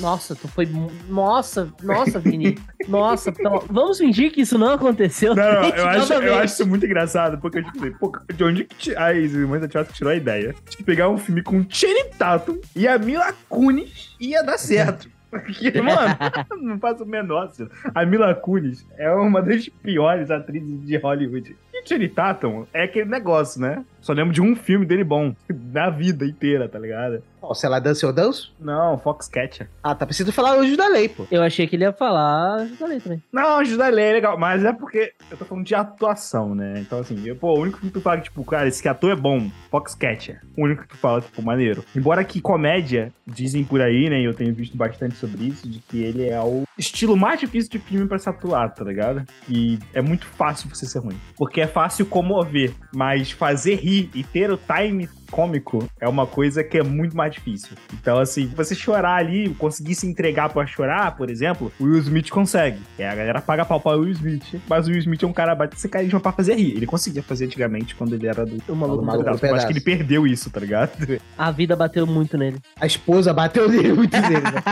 Nossa, tu foi. Nossa, nossa, Vini. nossa, vamos fingir que isso não aconteceu. Não, não, eu acho, eu acho isso muito engraçado, porque eu tipo, falei, pô, de onde que as irmãs da Tchau tirou a ideia de pegar um filme com Channing Tatum e a Mila Kunis ia dar certo. Porque, mano, não faz o menor sentido. A Mila Kunis é uma das piores atrizes de Hollywood. E Channing Tatum é aquele negócio, né? Só lembro de um filme dele bom, na vida inteira, tá ligado? Ó, se ela dança, eu danço? Não, Foxcatcher. Ah, tá preciso falar hoje da lei, pô. Eu achei que ele ia falar. Eu falei também. Não, Judá Lei é legal, mas é porque eu tô falando de atuação, né? Então, assim, eu, pô, o único que tu fala que, tipo, cara, esse ator é bom, Foxcatcher. O único que tu fala, tipo, maneiro. Embora que comédia, dizem por aí, né? E eu tenho visto bastante sobre isso, de que ele é o estilo mais difícil de filme pra se atuar, tá ligado? E é muito fácil você ser ruim. Porque é fácil comover, mas fazer rir e ter o time cômico é uma coisa que é muito mais difícil. Então, assim, você chorar ali, conseguir se entregar pra chorar, por exemplo, o Will Smith consegue. E a galera paga pau pra Will Smith. Mas o Will Smith é um cara bate sem carisma pra fazer rir. Ele conseguia fazer antigamente quando ele era do. O maluco Do do maluco pedaço. Eu acho que ele perdeu isso, tá ligado? A vida bateu muito nele. A esposa bateu nele muito nele, né?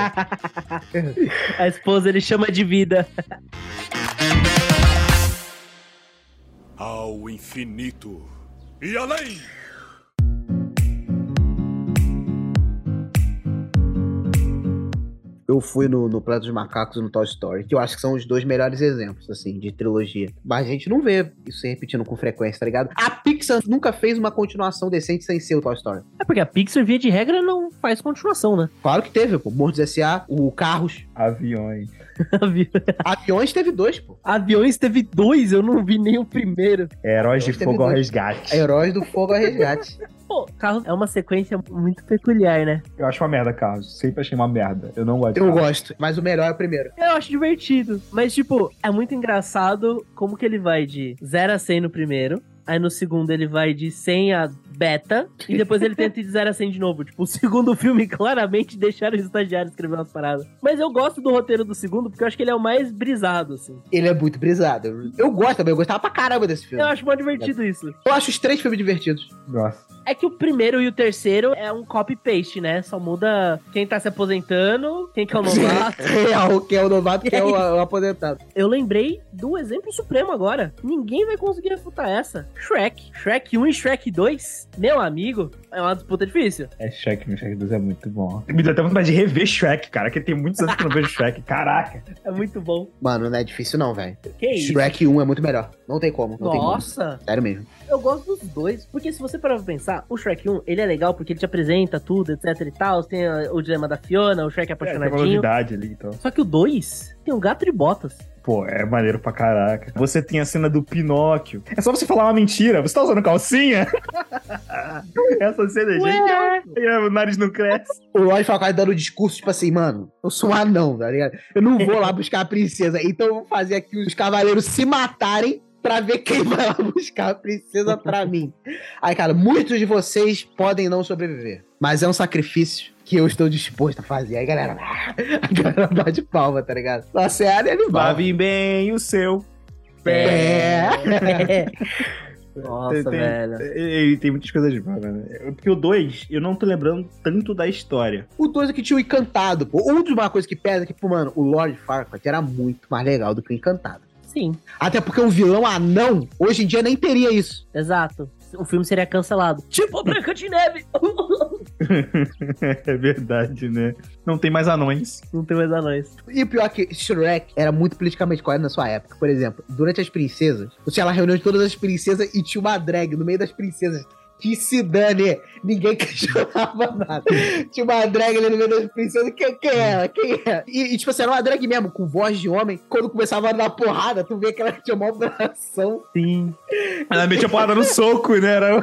A esposa ele chama de vida. Ao infinito e além! Eu fui no, no Planeta dos Macacos e no Toy Story, que eu acho que são os dois melhores exemplos, assim, de trilogia. Mas a gente não vê isso se repetindo com frequência, tá ligado? A Pixar nunca fez uma continuação decente sem ser o Toy Story. É porque a Pixar, via de regra, não faz continuação, né? Claro que teve, pô. Mortos S.A., o Carros. Aviões. Aviões teve dois, pô. Aviões teve dois, eu não vi nem o primeiro. Heróis de Fogo ao. Resgate. Heróis do Fogo a Resgate. Pô, carro é uma sequência muito peculiar, né? Eu acho uma merda, Carlos. Sempre achei uma merda. Eu não gosto de Eu Carros. gosto, mas o melhor é o primeiro. Eu acho divertido. Mas, tipo, é muito engraçado como que ele vai de 0 a 100 no primeiro. Aí no segundo ele vai de 100 a beta. E depois ele tenta ir de 0 a 100 de novo. Tipo, o segundo filme claramente deixaram os estagiários escrever umas paradas. Mas eu gosto do roteiro do segundo porque eu acho que ele é o mais brisado, assim. Ele é muito brisado. Eu- gosto também, eu gostava pra caramba desse filme. Eu acho mó divertido isso. Eu acho os três filmes divertidos. Nossa. É que o primeiro e o terceiro é um copy-paste, né? Só muda quem tá se aposentando, quem que é o novato. É, o que é o novato, que é o, o aposentado. Eu lembrei do exemplo supremo agora. Ninguém vai conseguir refutar essa. Shrek. Shrek 1 e Shrek 2, meu amigo, é uma disputa difícil. É Shrek, meu Shrek 2 é muito bom. Me deu até vontade de rever Shrek, cara, que tem muitos anos que eu não vejo Shrek. Caraca. É muito bom. Mano, não é difícil não, velho. Que isso? Shrek 1 é muito melhor. Não tem como, não tem como. Nossa, Sério mesmo. eu gosto dos dois. Porque se você parar pra pensar, o Shrek 1, ele é legal porque ele te apresenta tudo, etc e tal. Tem ah, o dilema da Fiona, o Shrek É, tem uma apaixonadinho. novidade ali, então. Só que o 2 tem um gato de botas. Pô, é maneiro pra caraca. Você tem a cena do Pinóquio. É só você falar uma mentira. Você tá usando calcinha? Essa cena é genial. E O nariz não cresce. O Lorde Falcão dando discurso, tipo assim, mano, eu sou um anão, tá ligado? Eu não vou lá buscar a princesa. Então eu vou fazer aqui os cavaleiros se matarem pra ver quem vai lá buscar a princesa pra mim. Aí, cara, muitos de vocês podem não sobreviver. Mas é um sacrifício que eu estou disposto a fazer. Aí, galera, a galera bate palma, tá ligado? Nossa, é Vai animal. vir bem o seu. É. Nossa, Tem- tem- velho. E, e tem muitas coisas boas, né? Porque o 2, eu não tô lembrando tanto da história. O 2 é que tinha o Encantado, pô. Outra coisa que pesa é que, pô, mano, o Lord Farquaad era muito mais legal do que o Encantado. Sim, Até porque um vilão anão, hoje em dia nem teria isso. exato. O filme seria cancelado. Tipo a Branca de Neve. é verdade, né? Não tem mais anões. Não tem mais anões. E o pior é que Shrek era muito politicamente correto na sua época. Por exemplo, durante as princesas, você tinha lá a reunião de todas as princesas e tinha uma drag no meio das princesas que se dane. Ninguém questionava nada. Tinha uma drag ali no meio das princesas. Quem, quem é ela? Quem é? E, e, tipo assim, era uma drag mesmo, com voz de homem. Quando começava a dar porrada, tu vê que ela tinha uma operação. Sim. Ela metia porrada no soco, né? Era...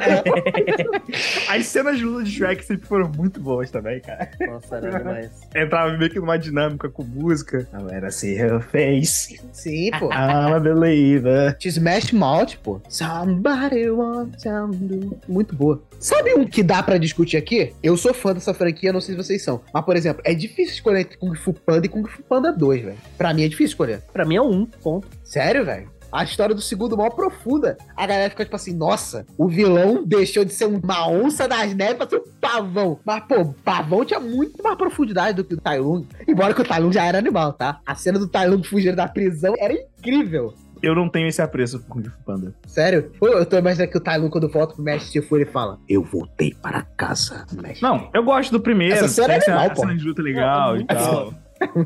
As cenas de luta de Shrek sempre foram muito boas também, cara. Nossa, era demais. Entrava meio que numa dinâmica com música. Não era assim, her face. Sim, pô. I'm a believer. Te Smash Mouth, pô. Somebody want to... Muito boa. Sabe um que dá pra discutir aqui? Eu sou fã dessa franquia, não sei se vocês são. Mas, por exemplo, é difícil escolher entre Kung Fu Panda e Kung Fu Panda 2, velho. Pra mim é difícil escolher. Pra mim é um ponto. Sério, velho? A história do segundo mal profunda. A galera fica tipo assim, nossa, o vilão deixou de ser uma onça das neves pra ser um pavão. Mas, pô, pavão tinha muito mais profundidade do que o Tai Lung. Embora que o Tai Lung já era animal, tá? A cena do Tai Lung fugindo da prisão era incrível. Eu não tenho esse apreço por Kung Fu Panda. Sério? Eu tô imaginando que o Tai Lung, quando volta pro Mestre Shifu, ele fala: Eu voltei para casa, Mestre. Não, eu gosto do primeiro. Essa cena é animal, essa pô. cena de luta legal e tal.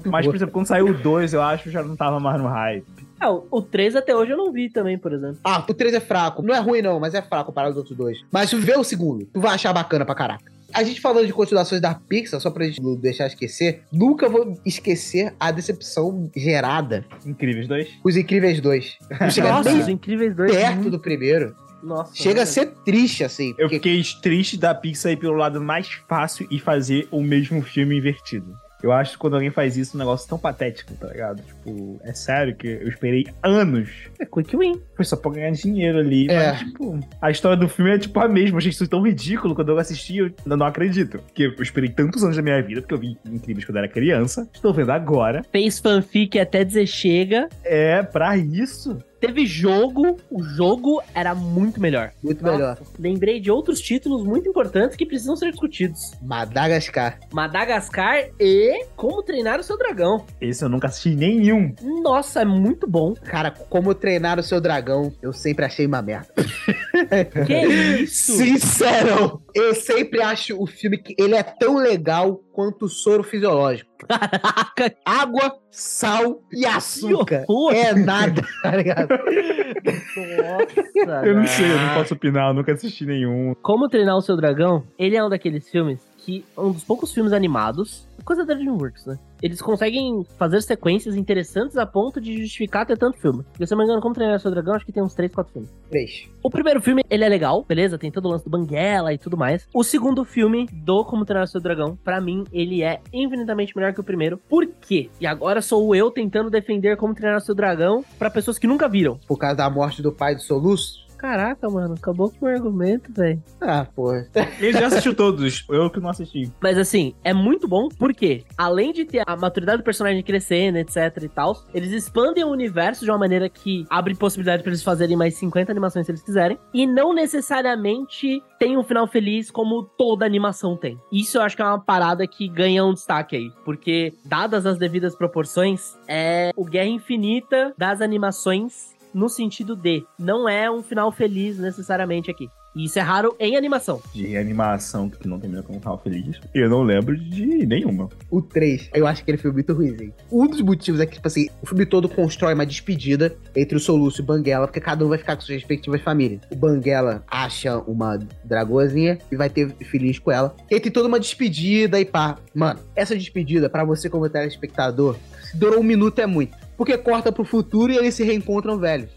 Mas, por exemplo, quando saiu o 2, eu acho que já não tava mais no hype. É, o, o 3 até hoje eu não vi também, por exemplo. Ah, o 3 é fraco. Não é ruim, não, mas é fraco comparado aos outros dois. Mas se vê o segundo, tu vai achar bacana pra caraca. A gente falando de continuações da Pixar, só pra gente não deixar esquecer, nunca vou esquecer a decepção gerada Incríveis dois. com Os Incríveis 2. Não chega Nossa, os Incríveis 2. perto do primeiro. Nossa. Chega a mano. ser triste, assim. Eu porque- fiquei triste da Pixar ir pelo lado mais fácil e fazer o mesmo filme invertido. Eu acho que quando alguém faz isso, um negócio tão patético, tá ligado? Tipo, é sério que eu esperei anos. É quick win. Foi só pra ganhar dinheiro ali. É. Mas, tipo, a história do filme é tipo a mesma. Eu achei isso tão ridículo quando eu assisti. Eu não acredito. Porque eu esperei tantos anos da minha vida, porque eu vi Incríveis quando eu era criança. Estou vendo agora. Fez fanfic até dizer chega. É pra isso. Teve jogo, o jogo era muito melhor. Muito melhor. Lembrei de outros títulos muito importantes que precisam ser discutidos. Madagascar. Madagascar e Como Treinar o Seu Dragão. Esse eu nunca assisti nenhum. Nossa, é muito bom. Cara, como treinar o seu dragão, eu sempre achei uma merda. Que isso? Sincero! Eu sempre acho o filme que ele é tão legal quanto o soro fisiológico. Caraca, Água, sal e açúcar. É nada, tá ligado? nossa. Eu não sei, eu não posso opinar, eu nunca assisti nenhum. Como Treinar o Seu Dragão, ele é um daqueles filmes que é um dos poucos filmes animados, coisa da DreamWorks, né? Eles conseguem fazer sequências interessantes a ponto de justificar ter tanto filme. Porque, se eu não me engano, Como Treinar o Seu Dragão, acho que tem uns 3, 4 filmes. Três. O primeiro filme, ele é legal, beleza? Tem todo o lance do Banguela e tudo mais. O segundo filme, do Como Treinar Seu Dragão, pra mim, ele é infinitamente melhor que o primeiro. Por quê? E agora sou eu tentando defender Como Treinar o Seu Dragão pra pessoas que nunca viram. Por causa da morte do pai do Soluço. Caraca, mano, acabou com o argumento, velho. Ah, porra. Ele já assistiu todos, eu que não assisti. Mas assim, é muito bom porque, além de ter a maturidade do personagem crescendo, etc e tal, eles expandem o universo de uma maneira que abre possibilidade pra eles fazerem mais 50 animações se eles quiserem. E não necessariamente tem um final feliz como toda animação tem. Isso eu acho que é uma parada que ganha um destaque aí. Porque, dadas as devidas proporções, é o Guerra Infinita das animações no sentido de não é um final feliz necessariamente aqui. E isso é raro em animação. De animação que não termina com um final feliz. Eu não lembro de nenhuma. O 3, eu acho aquele filme muito ruimzinho. Um dos motivos é que, tipo assim, o filme todo constrói uma despedida entre o Soluço e o Banguela, porque cada um vai ficar com suas respectivas famílias. O Banguela acha uma dragoazinha e vai ter feliz com ela. E aí tem toda uma despedida e pá. Mano, essa despedida, pra você como telespectador, se durou um minuto é muito. Porque corta pro futuro e eles se reencontram velhos.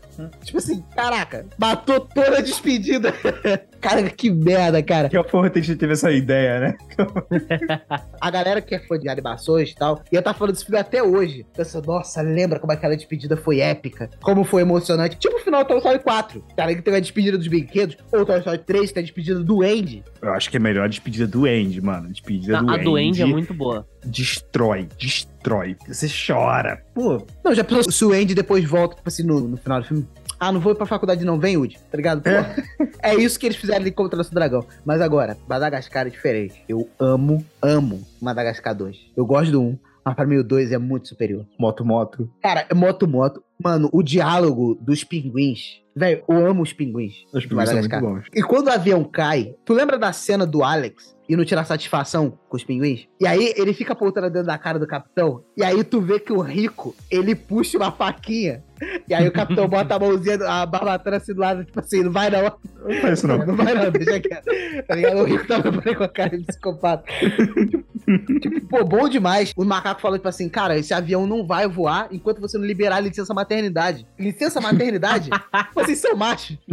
Tipo assim, caraca, matou toda a despedida. cara, que merda, cara. Que a porra a gente teve essa ideia, né? A galera que é fã de animações e tal, ia estar falando desse filme até hoje. Pensa, nossa, lembra como aquela despedida foi épica? Como foi emocionante? Tipo o final do Toy Story 4. Cara, que teve a despedida dos brinquedos. Ou o Toy Story 3, que tem a despedida do Andy. Eu acho que é melhor a despedida do Andy, mano. A despedida do a Andy. do Andy é muito boa. Destrói, destrói. Você chora. Pô, Não, já pensou se o Andy depois volta, tipo assim, no, no final do filme? Ah, não vou pra faculdade não, vem, Woody. Tá ligado? Pô, é. isso que eles fizeram de Contra o Dragão. Mas agora, Madagascar é diferente. Eu amo, amo Madagascar 2. Eu gosto do 1, Mas pra mim o 2 é muito superior. Moto, moto. Cara, é moto, moto. Mano, o diálogo dos pinguins. Velho, eu amo os pinguins. Os primeiros são muito bons. E quando o avião cai, tu lembra da cena do Alex indo tirar satisfação com os pinguins? E aí ele fica apontando dentro da cara do capitão. E aí tu vê que o rico, ele puxa uma faquinha. E aí o capitão bota a mãozinha, a barbatana assim do lado, tipo assim, não vai não. Não faz isso não. Não vai não, deixa quieto. Tá ligado? O rico tava com a cara de psicopata. tipo, pô, bom demais. O macaco falou, tipo assim, cara, esse avião não vai voar enquanto você não liberar a licença maternidade. Licença maternidade? Vocês são machos.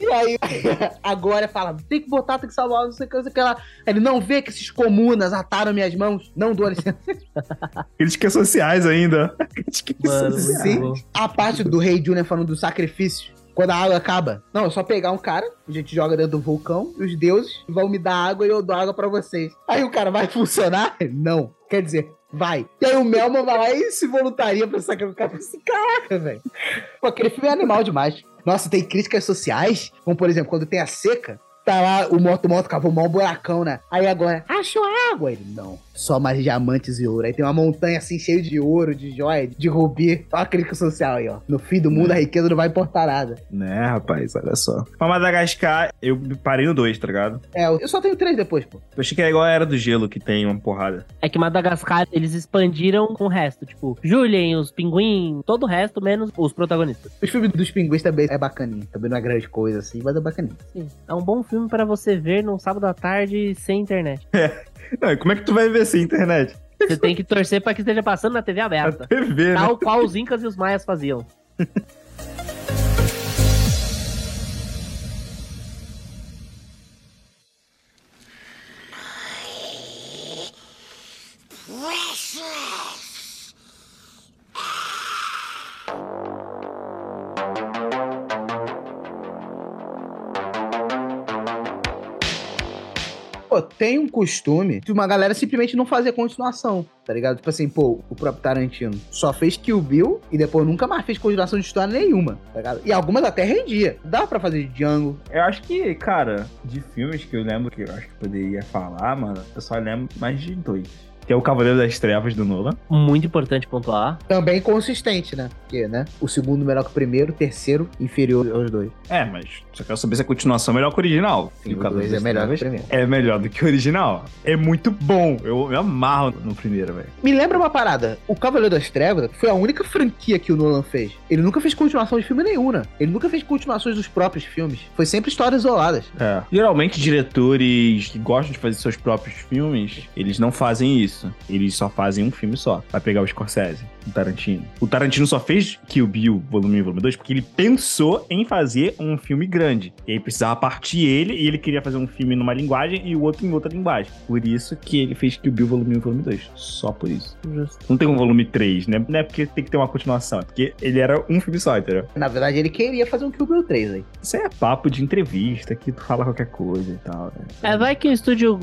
e aí, agora fala, tem que botar, tem que salvar, não sei o que, não sei o que lá. Ele não vê que esses comunas ataram minhas mãos, não dou licença. Críticas sociais ainda. Críticas Mano, sociais. Sim. A parte do Rei Junior falando do sacrifício. Quando a água acaba. Não, é só pegar um cara, a gente joga dentro do vulcão, e os deuses vão me dar água e eu dou água pra vocês. Aí o cara vai funcionar? Não. Quer dizer, vai. E aí o Melman vai lá e se voluntaria pra sacrificar. Eu falei assim, velho. Pô, aquele filme é animal demais. Nossa, tem críticas sociais, como por exemplo, quando tem a seca, tá lá o moto-moto cavou mal um buracão, né? Aí agora, achou água? Ele, não. Só mais diamantes e ouro. Aí tem uma montanha assim, cheia de ouro, de joia, de rubi. Olha a crítica social aí, ó. No fim do mundo, a riqueza não vai importar nada. Né, rapaz, olha só. Pra Madagascar, eu parei no 2, tá ligado? É, eu só tenho três depois, pô. Eu achei que era igual a Era do Gelo, que tem uma porrada. É que Madagascar, eles expandiram com o resto. Tipo, Julien, os pinguins, todo o resto, menos os protagonistas. Os filmes dos pinguins também é bacaninho. Também não é grande coisa assim, mas é bacaninho. Sim. É um bom filme pra você ver num sábado à tarde sem internet. Não, e como é que tu vai ver sem internet? Você tem que torcer pra que esteja passando na TV A aberta. TV, né? Tal qual os incas e os maias faziam. Pô, tem um costume de uma galera simplesmente não fazer continuação, tá ligado? Tipo assim, pô, o próprio Tarantino só fez Kill Bill e depois nunca mais fez continuação de história nenhuma, tá ligado? E algumas até rendia. Dá pra fazer de Django. Eu acho que, cara, de filmes que eu lembro que eu acho que poderia falar, mano, eu só lembro mais de dois. Que é o Cavaleiro das Trevas do Nolan. Muito importante pontuar. Também consistente, né? Porque, né? O segundo melhor que o primeiro, o terceiro inferior aos dois. É, mas só quero saber se a continuação é melhor que o original. Sim, E o é das melhor que o Trevas primeiro. É melhor do que o original. É muito bom. Eu me amarro no primeiro, velho. Me lembra uma parada. O Cavaleiro das Trevas foi a única franquia que o Nolan fez. Ele nunca fez continuação de filme nenhum, né? Ele nunca fez continuações dos próprios filmes. Foi sempre histórias isoladas. É. Geralmente, diretores que gostam de fazer seus próprios filmes, eles não fazem isso. Eles só fazem um filme só. Vai pegar o Scorsese, o Tarantino. O Tarantino só fez Kill Bill Volume 1 e Volume 2 porque ele pensou em fazer um filme grande. E aí precisava partir ele e ele queria fazer um filme numa linguagem e o outro em outra linguagem. Por isso que ele fez Kill Bill Volume 1 e Volume 2. Só por isso. Justo. Não tem um volume 3, né? Não é porque tem que ter uma continuação, é porque ele era um filme só, entendeu? Na verdade, ele queria fazer um Kill Bill 3 aí. Isso aí é papo de entrevista, que tu fala qualquer coisa e tal, né? É, vai que o estúdio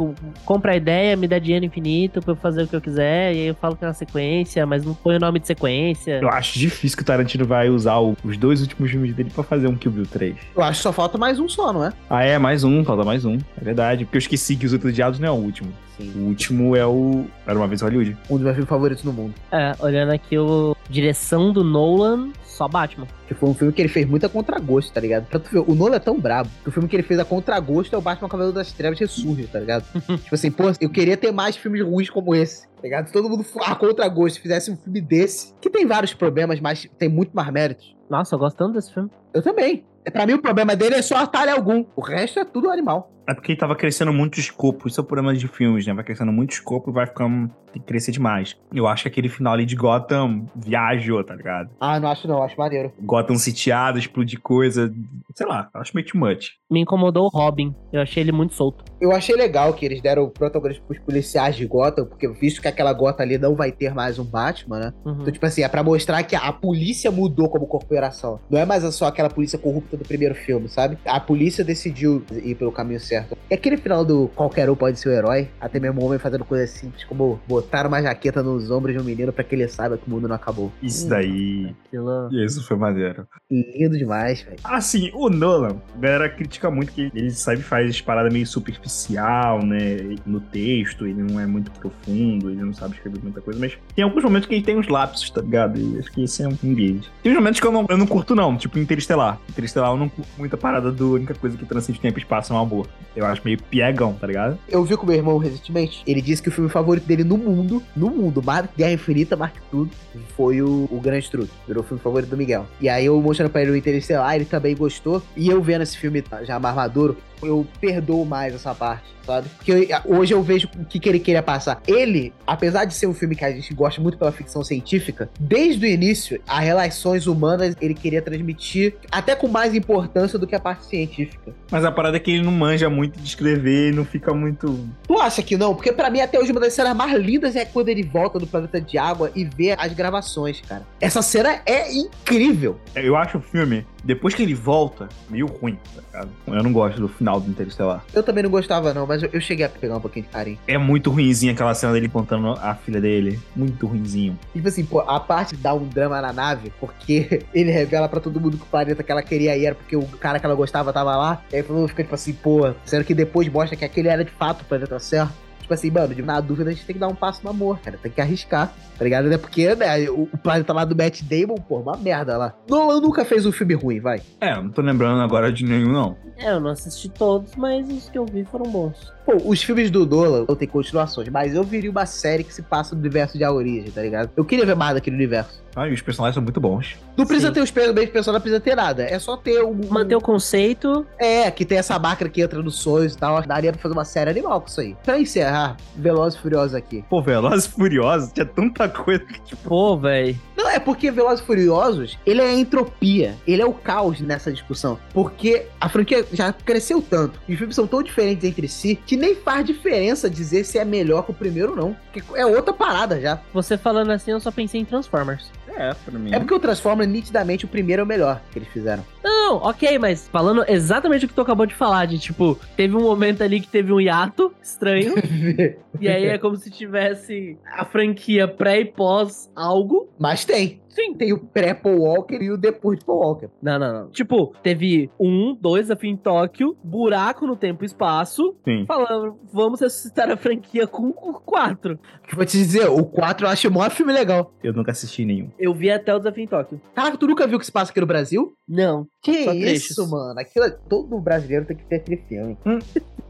compra a ideia, me dá dinheiro infinito pra eu fazer o que eu quiser, e aí eu falo que é uma sequência, mas não põe o nome de sequência. Eu acho difícil que o Tarantino vai usar o- os dois últimos filmes dele pra fazer um Kill Bill 3. Eu acho que só falta mais um só, não é? Ah, é, mais um, falta mais um. É verdade, porque eu esqueci que Os Outros Diados não é o último. Sim. O último é o... Era Uma Vez Hollywood. Um dos meus filmes favoritos no mundo. É, olhando aqui o direção do Nolan, só Batman. Que foi um filme que ele fez muito a contragosto, tá ligado? Pra tu ver, o Nolan é tão brabo que o filme que ele fez a contragosto é o Batman Cavaleiro das Trevas Ressurge, tá ligado? tipo assim, pô, eu queria ter mais filmes ruins como esse, tá ligado? Se todo mundo a contragosto fizesse um filme desse, que tem vários problemas, mas tem muito mais méritos. Nossa, eu gosto tanto desse filme. Eu também. Pra mim, o problema dele é só atalho algum. O resto é tudo animal. É porque ele tava crescendo muito o escopo. Isso é o problema de filmes, né? Vai crescendo muito o escopo e vai ficando. Tem que crescer demais. Eu acho que aquele final ali de Gotham viajou, tá ligado? Ah, não acho não, acho maneiro. Gotham sitiado, explodir coisa. Sei lá, acho meio too much. Me incomodou o Robin. Eu achei ele muito solto. Eu achei legal que eles deram o protagonismo pros policiais de Gotham, porque visto que aquela Gotham ali não vai ter mais um Batman, né? Uhum. Então, tipo assim, é pra mostrar que a, a polícia mudou como corporação. Não é mais só aquela polícia corrupta do primeiro filme, sabe? A polícia decidiu ir pelo caminho certo certo. E aquele final do qualquer um pode ser o herói, até mesmo o homem fazendo coisas simples, como botar uma jaqueta nos ombros de um menino pra que ele saiba que o mundo não acabou. Isso daí. Aquilo... Isso foi maneiro. Lindo demais, velho. Assim, o Nolan, a galera critica muito que ele sempre faz parada meio superficial, né? No texto, ele não é muito profundo, ele não sabe escrever muita coisa, mas tem alguns momentos que ele tem uns lapsos, tá ligado? E acho que esse é um deles. Tem uns momentos que eu não, eu não curto, não, tipo Interestelar. Interestelar eu não curto muita parada do única coisa que transcende tempo e espaço é um amor. Eu acho meio piegão, tá ligado? Eu vi com meu irmão recentemente. Ele disse que o filme favorito dele no mundo, no mundo, que Guerra Infinita, que tudo, foi o, o Grande Truque. Virou o filme favorito do Miguel. E aí eu mostrando pra ele o Interestelar, ele também gostou. E eu vendo esse filme já mais maduro, eu perdoo mais essa parte, sabe? Porque hoje eu vejo o que, que ele queria passar. Ele, apesar de ser um filme que a gente gosta muito pela ficção científica, desde o início, as relações humanas ele queria transmitir até com mais importância do que a parte científica. Mas a parada é que ele não manja muito de escrever e não fica muito. Tu acha que não? Porque pra mim até hoje uma das cenas mais lindas é quando ele volta do planeta de água e vê as gravações, cara. Essa cena é incrível. Eu acho o filme, depois que ele volta, meio ruim, tá ligado? Eu não gosto do final do Interestelar. Eu também não gostava não, mas eu, eu cheguei a pegar um pouquinho de carinho. É muito ruimzinho aquela cena dele contando a filha dele. Muito ruimzinho. Tipo assim, pô, a parte dá um drama na nave, porque ele revela pra todo mundo que o planeta que ela queria ir era porque o cara que ela gostava tava lá. E aí todo mundo fica tipo assim, pô, sendo que depois mostra que aquele era de fato o planeta certo. Tipo assim, mano, de- na dúvida a gente tem que dar um passo no amor, cara. Tem que arriscar, tá ligado? Até porque, né, o, o planeta lá do Matt Damon, pô, uma merda lá. Nolan nunca fez um filme ruim, vai. É, não tô lembrando agora de nenhum, não. É, eu não assisti todos, mas os que eu vi foram bons. Pô, os filmes do Nolan não tem continuações, mas eu viria uma série que se passa no universo de A Origem, tá ligado? Eu queria ver mais daquele universo. Ah, e os personagens são muito bons. Não precisa Sim. ter os mesmos personagens, não precisa ter nada. É só ter um. Manter o conceito. É, que tem essa máquina que entra nos sonhos e tal. Daria pra fazer uma série animal com isso aí. Pra encerrar, Velozes e Furiosos aqui. Pô, Velozes e Furiosos, tinha tanta coisa que, tipo... Pô, velho. Não, é porque Velozes e Furiosos, ele é a entropia. Ele é o caos nessa discussão. Porque a franquia já cresceu tanto. E os filmes são tão diferentes entre si que nem faz diferença dizer se é melhor que o primeiro ou não. Porque é outra parada já. Você falando assim, eu só pensei em Transformers. É, pra mim. É porque o Transformers, nitidamente, o primeiro é o melhor que eles fizeram. Não, ok, mas falando exatamente o que tu acabou de falar, de tipo, teve um momento ali que teve um hiato estranho, e aí é como se tivesse a franquia pré e pós algo. Mas tem. Sim, tem o pré-Paul Walker e o depois de Paul Walker. Não, não, não. Tipo, teve um, dois afim em Tóquio, buraco no tempo e espaço, Sim. falando, vamos ressuscitar a franquia com o quatro. Que vou te dizer, o 4 eu acho o maior filme legal. Eu nunca assisti nenhum. Eu vi até o desafio em Tóquio. Caraca, tu nunca viu o que se passa aqui no Brasil? Não. Que Só isso, trechos. mano? Aquilo é... Todo brasileiro tem que ter aquele filme.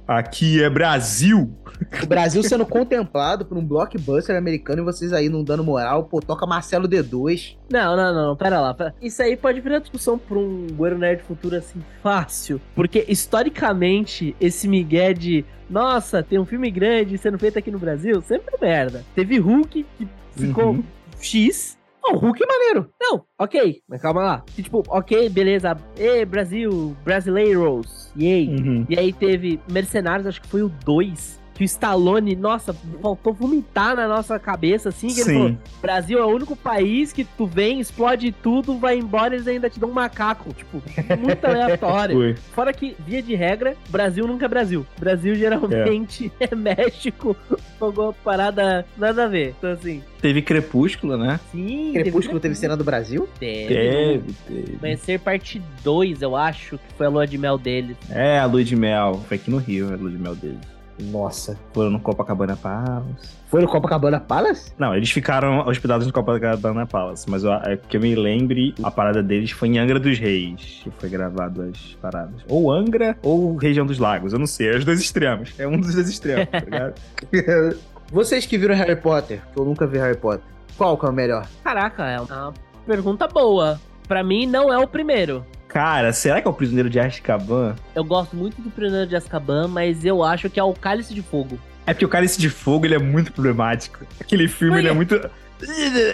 Aqui é Brasil. O Brasil sendo contemplado por um blockbuster americano e vocês aí não dando moral. Pô, toca Marcelo D2. Não, não, não, pera lá. pera- Isso aí pode virar discussão pra um Guero Nerd futuro assim, fácil. Porque, historicamente, esse migué de nossa, tem um filme grande sendo feito aqui no Brasil, sempre merda. Teve Hulk, que ficou Uhum. X. O Hulk é maneiro. Não, ok, mas calma lá. E, tipo, ok, beleza. Ê, Brasil, brasileiros, yay. Uhum. E aí teve Mercenários, acho que foi o 2. Que o Stallone, nossa, faltou vomitar na nossa cabeça, assim. Que ele falou, Sim. Brasil é o único país que tu vem, explode tudo, vai embora e eles ainda te dão um macaco. Tipo, muito aleatório. Fora que, via de regra, Brasil nunca é Brasil. Brasil geralmente é, México, alguma parada nada a ver. Então, assim, Teve Crepúsculo, né? sim. Crepúsculo teve cena do Brasil? Teve. Teve, teve. Conhecer parte 2, eu acho, que foi a lua de mel deles. É, a Lua de Mel. Foi aqui no Rio, a Lua de Mel deles. Nossa. Foram no Copacabana Palace. Foi no Copacabana Palace? Não, eles ficaram hospedados no Copacabana Palace, mas eu, é que eu me lembre, a parada deles foi em Angra dos Reis, que foi gravado as paradas. Ou Angra, ou região dos lagos, eu não sei, é os dois extremos. É um dos dois extremos, tá ligado? Vocês que viram Harry Potter, que eu nunca vi Harry Potter, qual que é o melhor? Caraca, é uma pergunta boa. Pra mim, não é o primeiro. Cara, será que é o Prisioneiro de Azkaban? Eu gosto muito do Prisioneiro de Azkaban, mas eu acho que é o Cálice de Fogo. É porque o Cálice de Fogo, ele é muito problemático. Aquele filme, ele é muito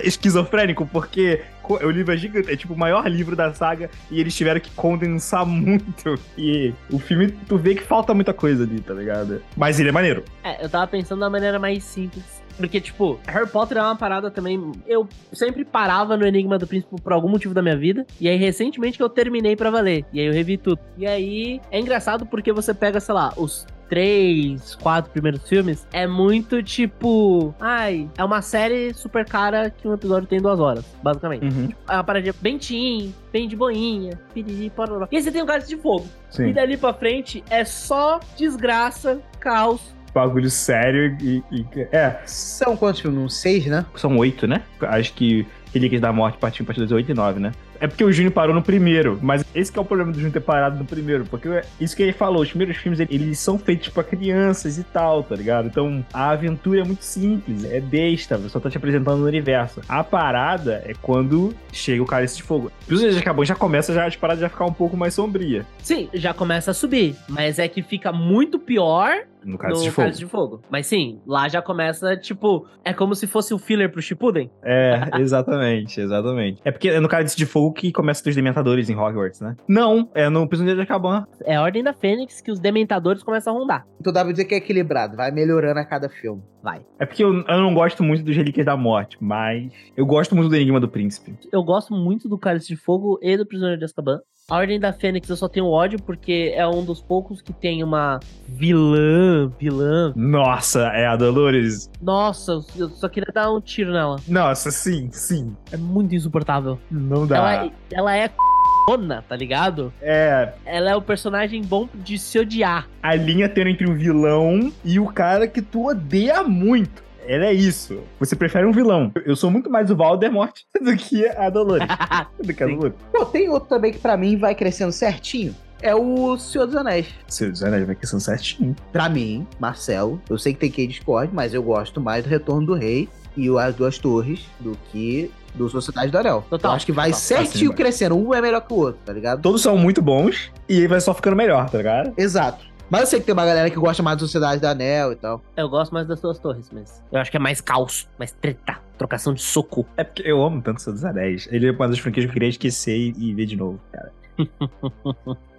esquizofrênico, porque o livro é gigante, é tipo o maior livro da saga, e eles tiveram que condensar muito. E o filme, tu vê que falta muita coisa ali, tá ligado? Mas ele é maneiro. É, eu tava pensando da maneira mais simples. Porque, tipo, Harry Potter é uma parada também. Eu sempre parava no Enigma do Príncipe por algum motivo da minha vida. E aí, recentemente que eu terminei pra valer. E aí eu revi tudo. E aí é engraçado porque você pega, sei lá, os três, quatro primeiros filmes, é muito tipo. Ai, é uma série super cara que um episódio tem duas horas, basicamente. Uhum. É uma paradinha bem teen, bem de boinha, piriri, pororó. E aí você tem o Cálice de Fogo. Sim. E dali pra frente é só desgraça, caos. Bagulho sério e, e- É, São quantos filmes? Seis, né? são oito, né? Acho que Relíquias da Morte partiu para 8 e 9, né? É porque o Júnior parou no primeiro, mas esse que é o problema do Júnior ter parado no primeiro, porque é isso que ele falou, os primeiros filmes eles são feitos pra crianças e tal, tá ligado? Então a aventura é muito simples, é besta, só tá te apresentando no universo. A parada é quando chega o Cálice de Fogo. Os de Acabou já começa já, as paradas já ficar um pouco mais sombria Sim, já começa a subir. Mas é que fica muito pior no Cálice no de Fogo. Cálice de Fogo. Mas sim, lá já começa, tipo, é como se fosse o filler pro Shippuden. É, exatamente, exatamente. É porque no Cálice de Fogo que começa os Dementadores em Hogwarts, né? Não, é no Prisioneiro de Azkaban. É a Ordem da Fênix que os Dementadores começam a rondar. Então dá pra dizer que é equilibrado, vai melhorando a cada filme. Vai. É porque eu, eu não gosto muito dos Relíquias da Morte, mas eu gosto muito do Enigma do Príncipe. Eu gosto muito do Cálice de Fogo e do Prisioneiro de Azkaban. A Ordem da Fênix eu só tenho ódio porque é um dos poucos que tem uma vilã, vilã. Nossa, é a Dolores. Nossa, eu só queria dar um tiro nela. Nossa, sim, sim. É muito insuportável. Não dá. Ela, ela é c***ona, tá ligado? É Ela é o personagem bom de se odiar. a linha tendo entre o vilão e o cara que tu odeia muito. Ela é isso. Você prefere um vilão. Eu sou muito mais o Voldemort do que a Dolores. do que a. Dolores. Pô, tem outro também que pra mim vai crescendo certinho. É o Senhor dos Anéis. Seu dos Anéis vai crescendo certinho. Pra mim, Marcelo, eu sei que tem quem discorde, mas eu gosto mais do Retorno do Rei e o As Duas Torres do que do Sociedade do Anel. Total, eu acho que vai total. certinho Assim, crescendo. Um é melhor que o outro, tá ligado? Todos são muito bons e ele vai só ficando melhor, tá ligado? Exato. Mas eu sei que tem uma galera que gosta mais do Sociedade do Anel e tal. Eu gosto mais das suas torres, mas eu acho que é mais caos, mais treta, trocação de soco. É porque eu amo tanto o Senhor dos Anéis. Ele é uma das franquias que eu queria esquecer e, e ver de novo, cara.